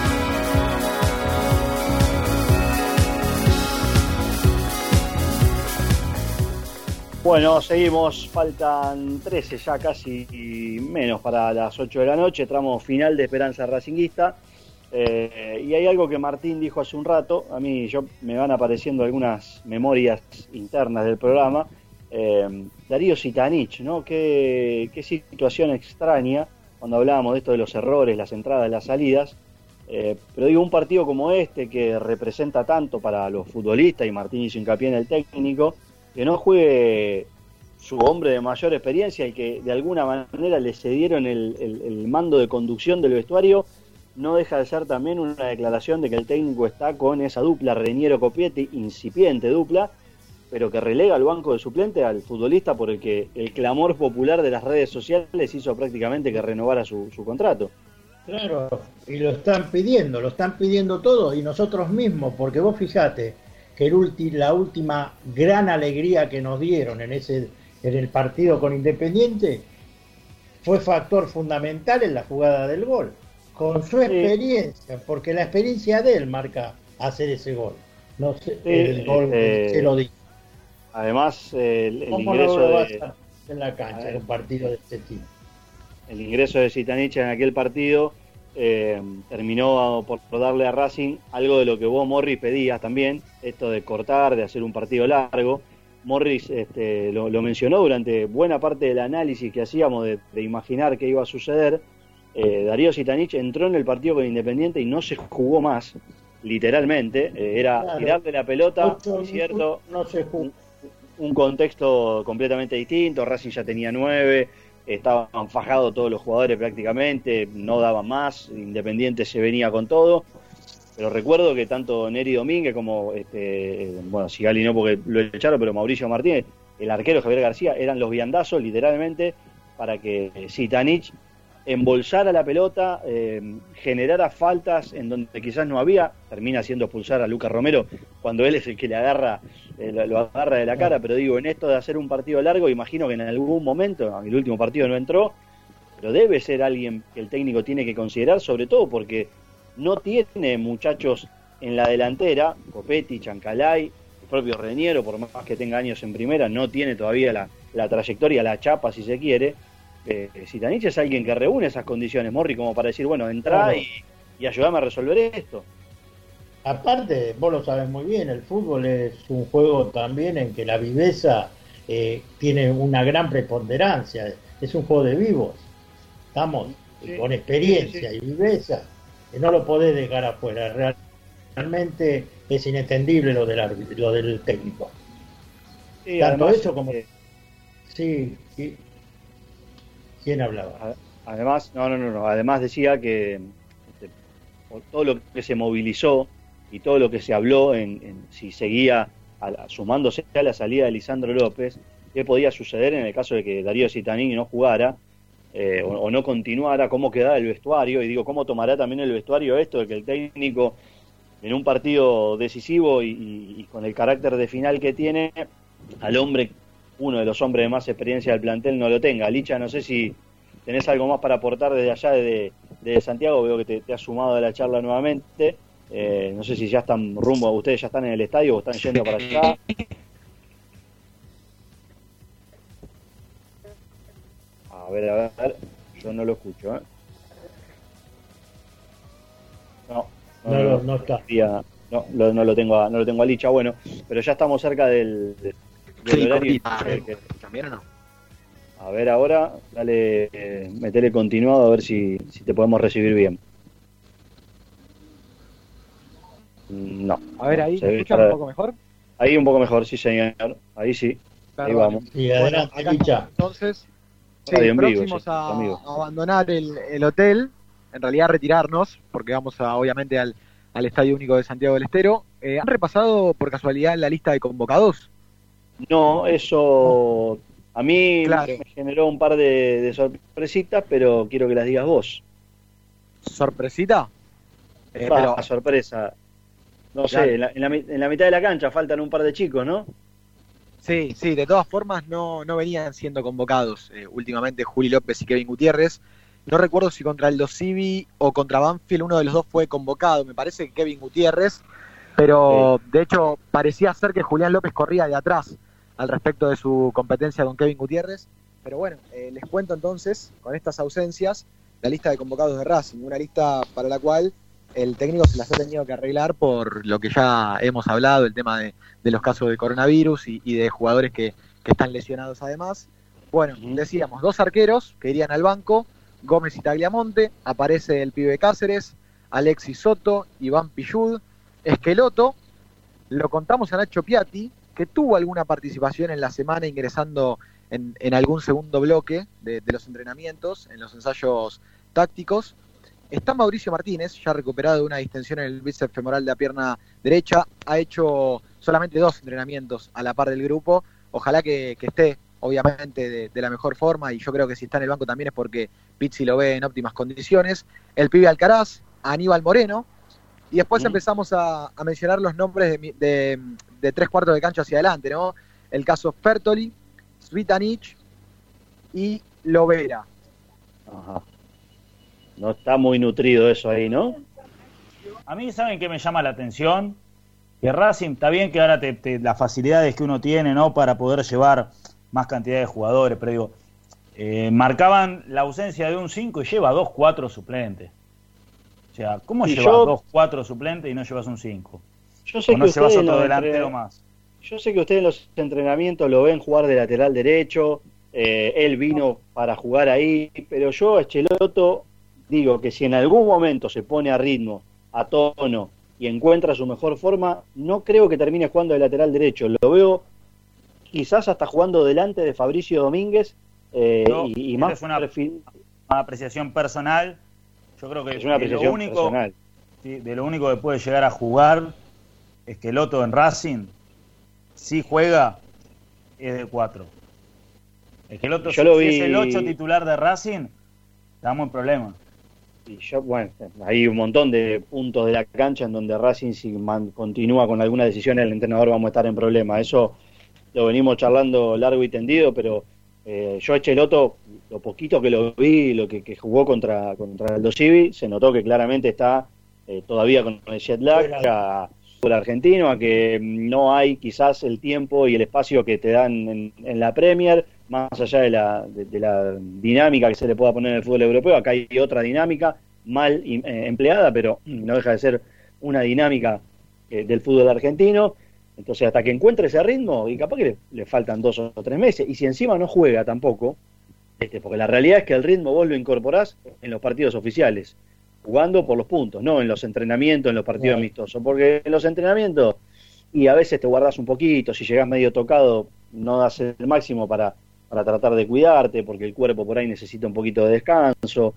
Bueno, seguimos, faltan 13 ya casi menos para las 8 de la noche, tramo final de Esperanza Racinguista. Eh, y hay algo que Martín dijo hace un rato, a mí yo me van apareciendo algunas memorias internas del programa. Eh, Darío Sitanich, ¿no? Qué, qué situación extraña cuando hablábamos de esto de los errores, las entradas, las salidas. Eh, pero digo, un partido como este que representa tanto para los futbolistas, y Martín hizo hincapié en el técnico, que no juegue su hombre de mayor experiencia y que de alguna manera le cedieron el, el- mando de conducción del vestuario, no deja de ser también una declaración de que el técnico está con esa dupla Reñero Copietti, incipiente dupla, pero que relega al banco de suplente al futbolista por el que el clamor popular de las redes sociales hizo prácticamente que renovara su, su contrato. Claro, y lo están pidiendo, lo están pidiendo todos y nosotros mismos, porque vos fijate que el ulti- la última gran alegría que nos dieron en ese en el partido con Independiente fue factor fundamental en la jugada del gol, con su experiencia, porque la experiencia de él marca hacer ese gol. No sé, el gol eh, se lo dice. Además, el, el ¿Cómo no ingreso lo de, en la cancha en un partido de este tipo? el ingreso de Zitanich en aquel partido eh, terminó por darle a Racing algo de lo que vos, Morris, pedías también, esto de cortar, de hacer un partido largo. Morris este, lo, lo mencionó durante buena parte del análisis que hacíamos de, de imaginar qué iba a suceder. Eh, Darío Zitanich entró en el partido con Independiente y no se jugó más, literalmente. Eh, era Claro. tirarle la pelota, Ocho cierto, no se jugó. un contexto completamente distinto. Racing ya tenía nueve, estaban fajados todos los jugadores prácticamente, no daban más, Independiente se venía con todo. Pero recuerdo que tanto Neri Domínguez como, este, eh, bueno, Sigali no porque lo echaron, pero Mauricio Martínez, el arquero Javier García, eran los viandazos literalmente para que Zitanich embolsara la pelota, eh, generara faltas en donde quizás no había, termina haciendo expulsar a Lucas Romero cuando él es el que le agarra, eh, lo, agarra de la cara, pero digo, en esto de hacer un partido largo, imagino que en algún momento, en el último partido no entró, pero debe ser alguien que el técnico tiene que considerar, sobre todo porque no tiene muchachos en la delantera, Copetti, Chancalay, el propio Reñero, por más que tenga años en primera, no tiene todavía la, la trayectoria, la chapa si se quiere. Eh, Zitanich es alguien que reúne esas condiciones, Morri, como para decir, bueno, entra Claro. y, y ayúdame a resolver esto. Aparte, vos lo sabes muy bien, el fútbol es un juego también en que la viveza eh, tiene una gran preponderancia, es un juego de vivos. Estamos Sí, con experiencia sí, y viveza, que no lo podés dejar afuera. Real- Realmente es inentendible lo del, árbitro- lo del técnico. Tanto además, eso como... eh, Sí, sí. ¿Quién hablaba? Además, no, no, no, no, además decía que este, por todo lo que se movilizó y todo lo que se habló en, si seguía a sumándose a la salida de Lisandro López, qué podía suceder en el caso de que Darío Citanini no jugara eh, o, no continuara, cómo quedaba el vestuario, y digo, cómo tomará también el vestuario esto de que el técnico en un partido decisivo y- y con el carácter de final que tiene, al hombre, uno de los hombres de más experiencia del plantel no lo tenga. Licha, no sé si tenés algo más para aportar desde allá, desde, desde Santiago, veo que te, te has sumado a la charla nuevamente. Eh, no sé si ya están rumbo, ustedes ya están en el estadio o están yendo para allá. A ver, a ver, yo no lo escucho. ¿eh? No, No, no, no está. No, lo- no lo tengo a, no lo tengo a Licha, bueno, pero ya estamos cerca del Sí, horario. cortita. Eh, que- ¿También o no? a ver ahora, dale, eh, metele continuado a ver si, si te podemos recibir bien. No. A ver, ahí, Se ¿me para- un poco mejor? Ahí un poco mejor, sí, señor. Ahí sí. Ahí Perdón. vamos. Bueno, acá entonces, sí, en próximos sí, a, amigo. a abandonar el, el hotel, en realidad retirarnos, porque vamos a, obviamente al, al Estadio Único de Santiago del Estero. Eh, ¿Han repasado por casualidad la lista de convocados? No, eso a mí Claro. me generó un par de, de sorpresitas, pero quiero que las digas vos. ¿Sorpresita? Eh, Ah, pero- sorpresa. No Claro. sé, en la, en la en la mitad de la cancha faltan un par de chicos, ¿no? Sí, sí, de todas formas no, no venían siendo convocados eh, últimamente Juli López y Kevin Gutiérrez. No recuerdo si contra el Civi o contra Banfield uno de los dos fue convocado, me parece que Kevin Gutiérrez, pero de hecho parecía ser que Julián López corría de atrás al respecto de su competencia con Kevin Gutiérrez. Pero bueno, eh, les cuento entonces, con estas ausencias, la lista de convocados de Racing, una lista para la cual el técnico se las ha tenido que arreglar por lo que ya hemos hablado, el tema de, de los casos de coronavirus y, y de jugadores que, que están lesionados además. Bueno, decíamos, dos arqueros que irían al banco, Gómez y Tagliamonte, aparece el pibe Cáceres, Alexis Soto, Iván Pillud, Esqueloto, lo contamos a Nacho Piatti, que tuvo alguna participación en la semana ingresando en, en algún segundo bloque de, de los entrenamientos, en los ensayos tácticos. Está Mauricio Martínez, ya recuperado de una distensión en el bíceps femoral de la pierna derecha, ha hecho solamente dos entrenamientos a la par del grupo, ojalá que, que esté obviamente de, de la mejor forma. Y yo creo que si está en el banco también es porque Pizzi lo ve en óptimas condiciones. El pibe Alcaraz, Aníbal Moreno, y después empezamos a, a mencionar los nombres de, de- de tres cuartos de cancha hacia adelante, ¿no? El caso Fertoli, Svitanic y Lovera. Ajá. No está muy nutrido eso ahí, ¿no? A mí, ¿saben qué me llama la atención? Que Racing, está bien que ahora te, te- las facilidades que uno tiene, ¿no? Para poder llevar más cantidad de jugadores, pero digo, eh, marcaban la ausencia de un 5 y lleva dos 4 suplentes. O sea, ¿cómo Y llevas yo- dos 4 suplentes y no llevas un 5? Yo sé o no que llevas ustedes otro lo delantero entre- más. Yo sé que ustedes en los entrenamientos lo ven jugar de lateral derecho, eh, él vino para jugar ahí, pero yo a Cheloto digo que si en algún momento se pone a ritmo, a tono y encuentra su mejor forma, no creo que termine jugando de lateral derecho. Lo veo quizás hasta jugando delante de Fabricio Domínguez eh, y, más es una, perfil- una apreciación personal. Yo creo que Es una de lo único, sí, de lo único que puede llegar a jugar es que Loto en Racing, si juega, es de 4. Es que Loto, Yo lo si vi- es el 8 titular de Racing, estamos en problema. Y yo, bueno, hay un montón de puntos de la cancha en donde Racing si man- continúa con alguna decisión el entrenador vamos a estar en problema. Eso lo venimos charlando largo y tendido, pero eh, yo a Cheloto, lo poquito que lo vi, lo que, que jugó contra, contra el Civi, se notó que claramente está eh, todavía con el jet lag fútbol argentino, a que no hay quizás el tiempo y el espacio que te dan en, en la Premier, más allá de la, de, la dinámica que se le pueda poner en el fútbol europeo, acá hay otra dinámica mal eh, empleada, pero no deja de ser una dinámica eh, del fútbol argentino. Entonces, hasta que encuentre ese ritmo, y capaz que le, le faltan dos o tres meses, y si encima no juega tampoco, este, porque la realidad es que el ritmo vos lo incorporás en los partidos oficiales, jugando por los puntos, no en los entrenamientos, en los partidos amistosos, porque en los entrenamientos, y a veces te guardas un poquito, si llegás medio tocado, no das el máximo para, para tratar de cuidarte, porque el cuerpo por ahí necesita un poquito de descanso.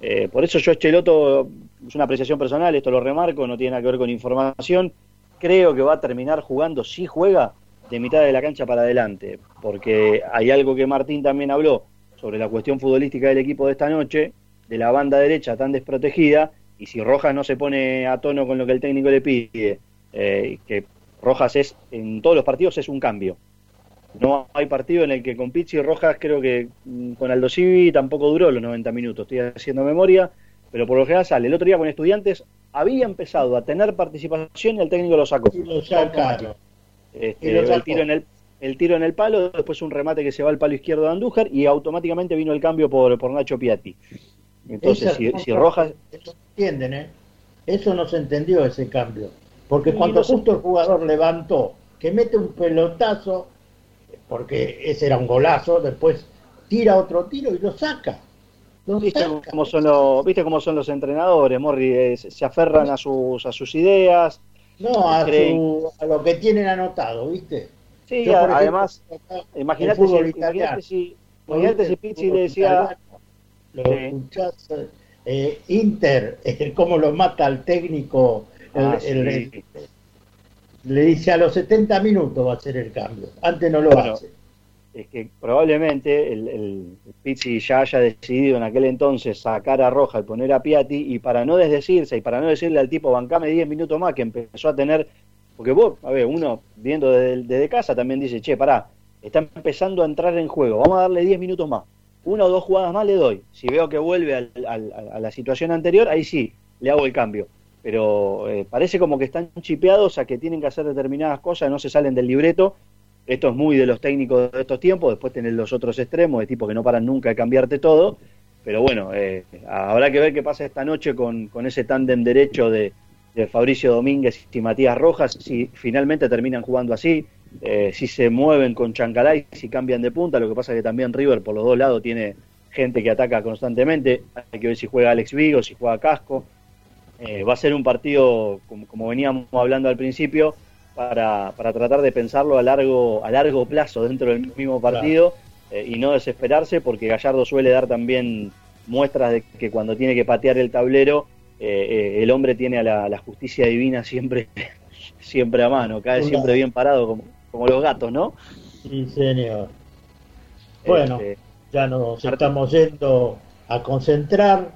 Eh, por eso yo, Cheloto, es una apreciación personal, esto lo remarco, no tiene nada que ver con información. Creo que va a terminar jugando, si juega, de mitad de la cancha para adelante, porque hay algo que Martín también habló sobre la cuestión futbolística del equipo de esta noche, de la banda derecha tan desprotegida, y si Rojas no se pone a tono con lo que el técnico le pide, eh, que Rojas es, en todos los partidos es un cambio. No hay partido en el que con Pizzi y Rojas creo que mm, con Aldo Civi tampoco duró los 90 minutos, estoy haciendo memoria, pero por lo general sale. El otro día con estudiantes había empezado a tener participación y el técnico lo sacó. Lo sacaron. Este, Y lo el, tiro en el, el tiro en el palo, después un remate que se va al palo izquierdo de Andújar y automáticamente vino el cambio por, por Nacho Piatti. Entonces, si, si Rojas... Eso entienden, ¿eh? Eso no se entendió ese cambio. Porque cuando no se- justo el jugador levantó, que mete un pelotazo, porque ese era un golazo, después tira otro tiro y lo saca. Lo ¿Viste saca. cómo son los, ¿viste cómo son los entrenadores, Morri? Eh, se aferran a sus, a sus ideas, No, a, creen- su- a lo que tienen anotado, ¿viste? Sí, Yo, por a- ejemplo, además, imagínate si- si- si Pizzi le decía- italiano. Lo Sí. escuchás, eh, Inter, eh, cómo lo mata al técnico. el- Ah, el- sí. el- le dice a los 70 minutos va a hacer el cambio. Antes no lo Bueno, hace. es que probablemente el, el Pizzi ya haya decidido en aquel entonces sacar a Roja y poner a Piatti y para no desdecirse y para no decirle al tipo bancame 10 minutos más que empezó a tener, porque vos, a ver, uno viendo desde, desde casa también dice, che, pará, está empezando a entrar en juego, vamos a darle 10 minutos más, una o dos jugadas más le doy, si veo que vuelve al- a la situación anterior, ahí sí, le hago el cambio. Pero eh, parece como que están chipeados a que tienen que hacer determinadas cosas, no se salen del libreto. Esto es muy de los técnicos de estos tiempos, después tenés los otros extremos, de tipo que no paran nunca de cambiarte todo, pero bueno, eh, habrá que ver qué pasa esta noche con, con ese tándem derecho de, de Fabricio Domínguez y Matías Rojas, si finalmente terminan jugando así, eh, si se mueven con Chancalay, si cambian de punta, lo que pasa es que también River por los dos lados tiene gente que ataca constantemente, hay que ver si juega Alex Vigo, si juega Casco, eh, va a ser un partido, como, como veníamos hablando al principio, para, para tratar de pensarlo a largo, a largo plazo dentro del mismo partido eh, y no desesperarse, porque Gallardo suele dar también muestras de que cuando tiene que patear el tablero, eh, eh, el hombre tiene a la, la justicia divina siempre, siempre a mano, cae siempre bien parado, como, como los gatos, ¿no? Sí, señor. Bueno, Este, ya nos estamos yendo a concentrar,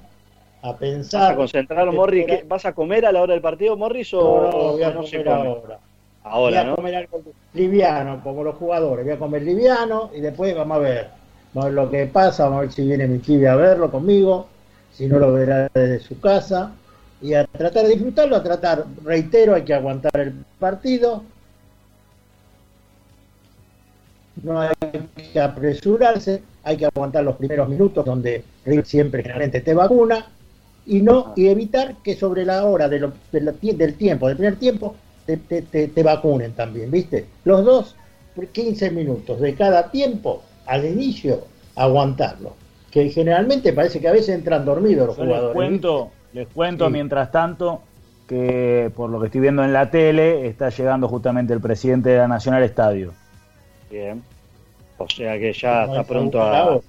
a pensar. ¿Vas a concentrar, Morris? ¿Qué- ¿Vas a comer a la hora del partido, Morris? O, No, no, voy a no comer come? ahora. Ahora, voy a ¿no? comer algo liviano, como los jugadores. Voy a comer liviano y después vamos a ver. Vamos a ver lo que pasa, vamos a ver si viene mi chibi a verlo conmigo, si no lo verá desde su casa. Y a tratar de disfrutarlo, a tratar, reitero, hay que aguantar el partido. No hay que apresurarse, hay que aguantar los primeros minutos donde River siempre generalmente te vacuna y no y evitar que sobre la hora de lo- de del tiempo, del primer tiempo, te, te- te- te vacunen también, ¿viste? Los dos, por 15 minutos de cada tiempo, al inicio, aguantarlo. Que generalmente parece que a veces entran dormidos los Yo les jugadores. cuento, les cuento Sí. mientras tanto que por lo que estoy viendo en la tele está llegando justamente el presidente de la Nacional Estadio. Bien. O sea que ya No está pronto a,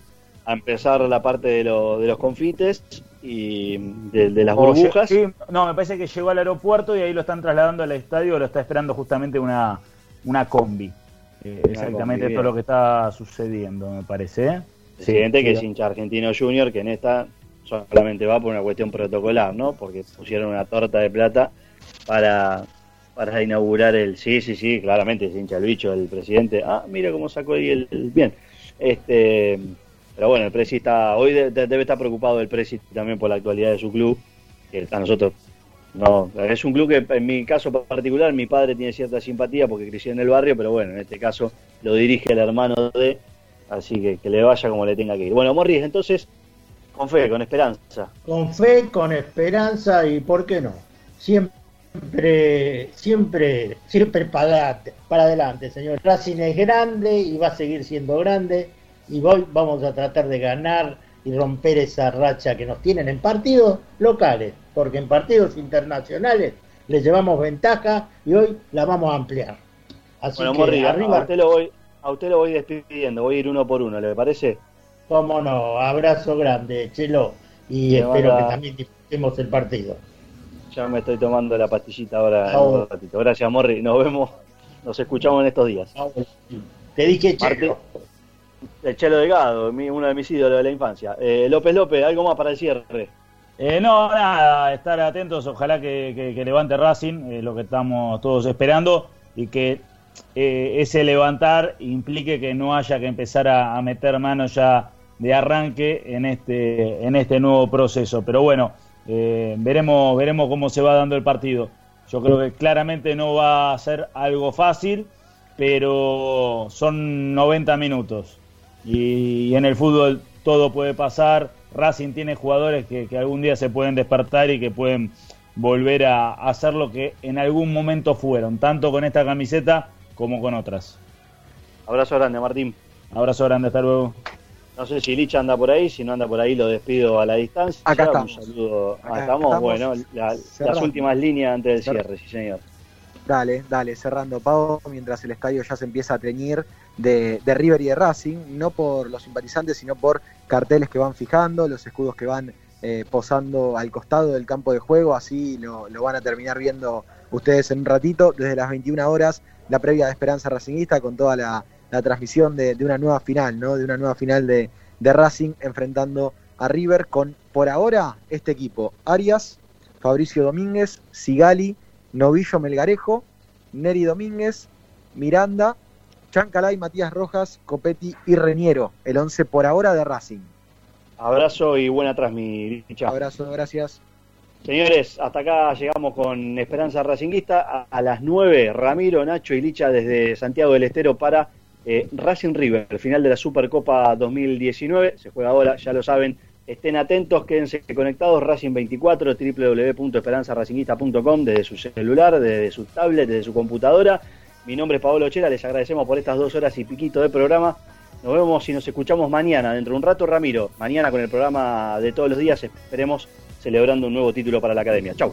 empezar la parte de, lo- de los confites y de, de las O burbujas. sí, no, me parece que llegó al aeropuerto y ahí lo están trasladando al estadio, lo está esperando justamente una, una combi. Eh, exactamente combi, todo bien. lo que está sucediendo, me parece. ¿eh? Presidente que sí. es hincha argentino junior, que en esta solamente va por una cuestión protocolar, ¿no? Porque pusieron una torta de plata para, para inaugurar el... Sí, sí, sí, claramente es hincha el bicho, el presidente. Ah, mira cómo sacó ahí el... Bien. Este, pero bueno, el presi está... Hoy de- de- debe estar preocupado el presi también por la actualidad de su club, que a nosotros... No, es un club que en mi caso particular mi padre tiene cierta simpatía porque creció en el barrio, pero bueno, en este caso lo dirige el hermano de, así que que le vaya como le tenga que ir. Bueno, Morris, entonces, con fe, con esperanza. con fe, con esperanza y por qué no. Siempre, siempre, siempre para adelante, para adelante, señor. Racing es grande y va a seguir siendo grande y hoy vamos a tratar de ganar y romper esa racha que nos tienen en partidos locales, porque en partidos internacionales le llevamos ventaja y hoy la vamos a ampliar. Así bueno, que Morris, a- a arriba, usted, lo voy, a usted lo voy despidiendo, voy a ir uno por uno, ¿le parece? cómo no, abrazo grande, Chelo, y Me espero que también disfrutemos el partido. Ya me estoy tomando la pastillita ahora un ratito. Gracias, Morris, nos vemos, nos escuchamos en estos días. Te dije Chelo. El Chelo Delgado, mi- uno de mis ídolos de la infancia. Eh, López López, algo más para el cierre. Eh, no, nada, estar atentos, ojalá que, que- que levante Racing, eh, lo que estamos todos esperando, y que eh, ese levantar implique que no haya que empezar a, a meter manos ya de arranque en este, en este nuevo proceso. Pero bueno, eh, veremos, veremos cómo se va dando el partido. Yo creo que claramente no va a ser algo fácil, pero son 90 minutos. Y, en el fútbol todo puede pasar. Racing tiene jugadores que, que algún día se pueden despertar y que pueden volver a, a hacer lo que en algún momento fueron, tanto con esta camiseta como con otras. Abrazo grande, Martín. Abrazo grande, hasta luego. No sé si Licha anda por ahí, si no anda por ahí lo despido a la distancia. Acá Un estamos. saludo. Ah, Acá estamos, estamos bueno, la- las últimas líneas antes del Cerrando. cierre, sí señor. Dale, dale, cerrando Pau, mientras el estadio ya se empieza a teñir de, de River y de Racing, no por los simpatizantes, sino por carteles que van fijando, los escudos que van eh, posando al costado del campo de juego, así lo, lo van a terminar viendo ustedes en un ratito, desde las 21 horas, la previa de Esperanza Racingista con toda la, la transmisión de, de una nueva final, ¿no? De una nueva final de, de Racing enfrentando a River con, por ahora, este equipo, Arias, Fabricio Domínguez, Sigali, Novillo Melgarejo, Neri Domínguez, Miranda, Chancalay, Matías Rojas, Copetti y Reñero, el 11 por ahora de Racing. Abrazo y buena transmisión. Abrazo, gracias. Señores, hasta acá llegamos con Esperanza Racinguista. A, a las 9, Ramiro, Nacho y Licha desde Santiago del Estero para eh, Racing River, final de la Supercopa 2019. Se juega ahora, ya lo saben. Estén atentos, quédense conectados. Racing 24, www.esperanzaracinguista.com, desde su celular, desde su tablet, desde su computadora. Mi nombre es Pablo Ochera, les agradecemos por estas dos horas y piquito de programa. Nos vemos y nos escuchamos mañana, dentro de un rato, Ramiro. Mañana con el programa de todos los días, esperemos celebrando un nuevo título para la academia. Chau.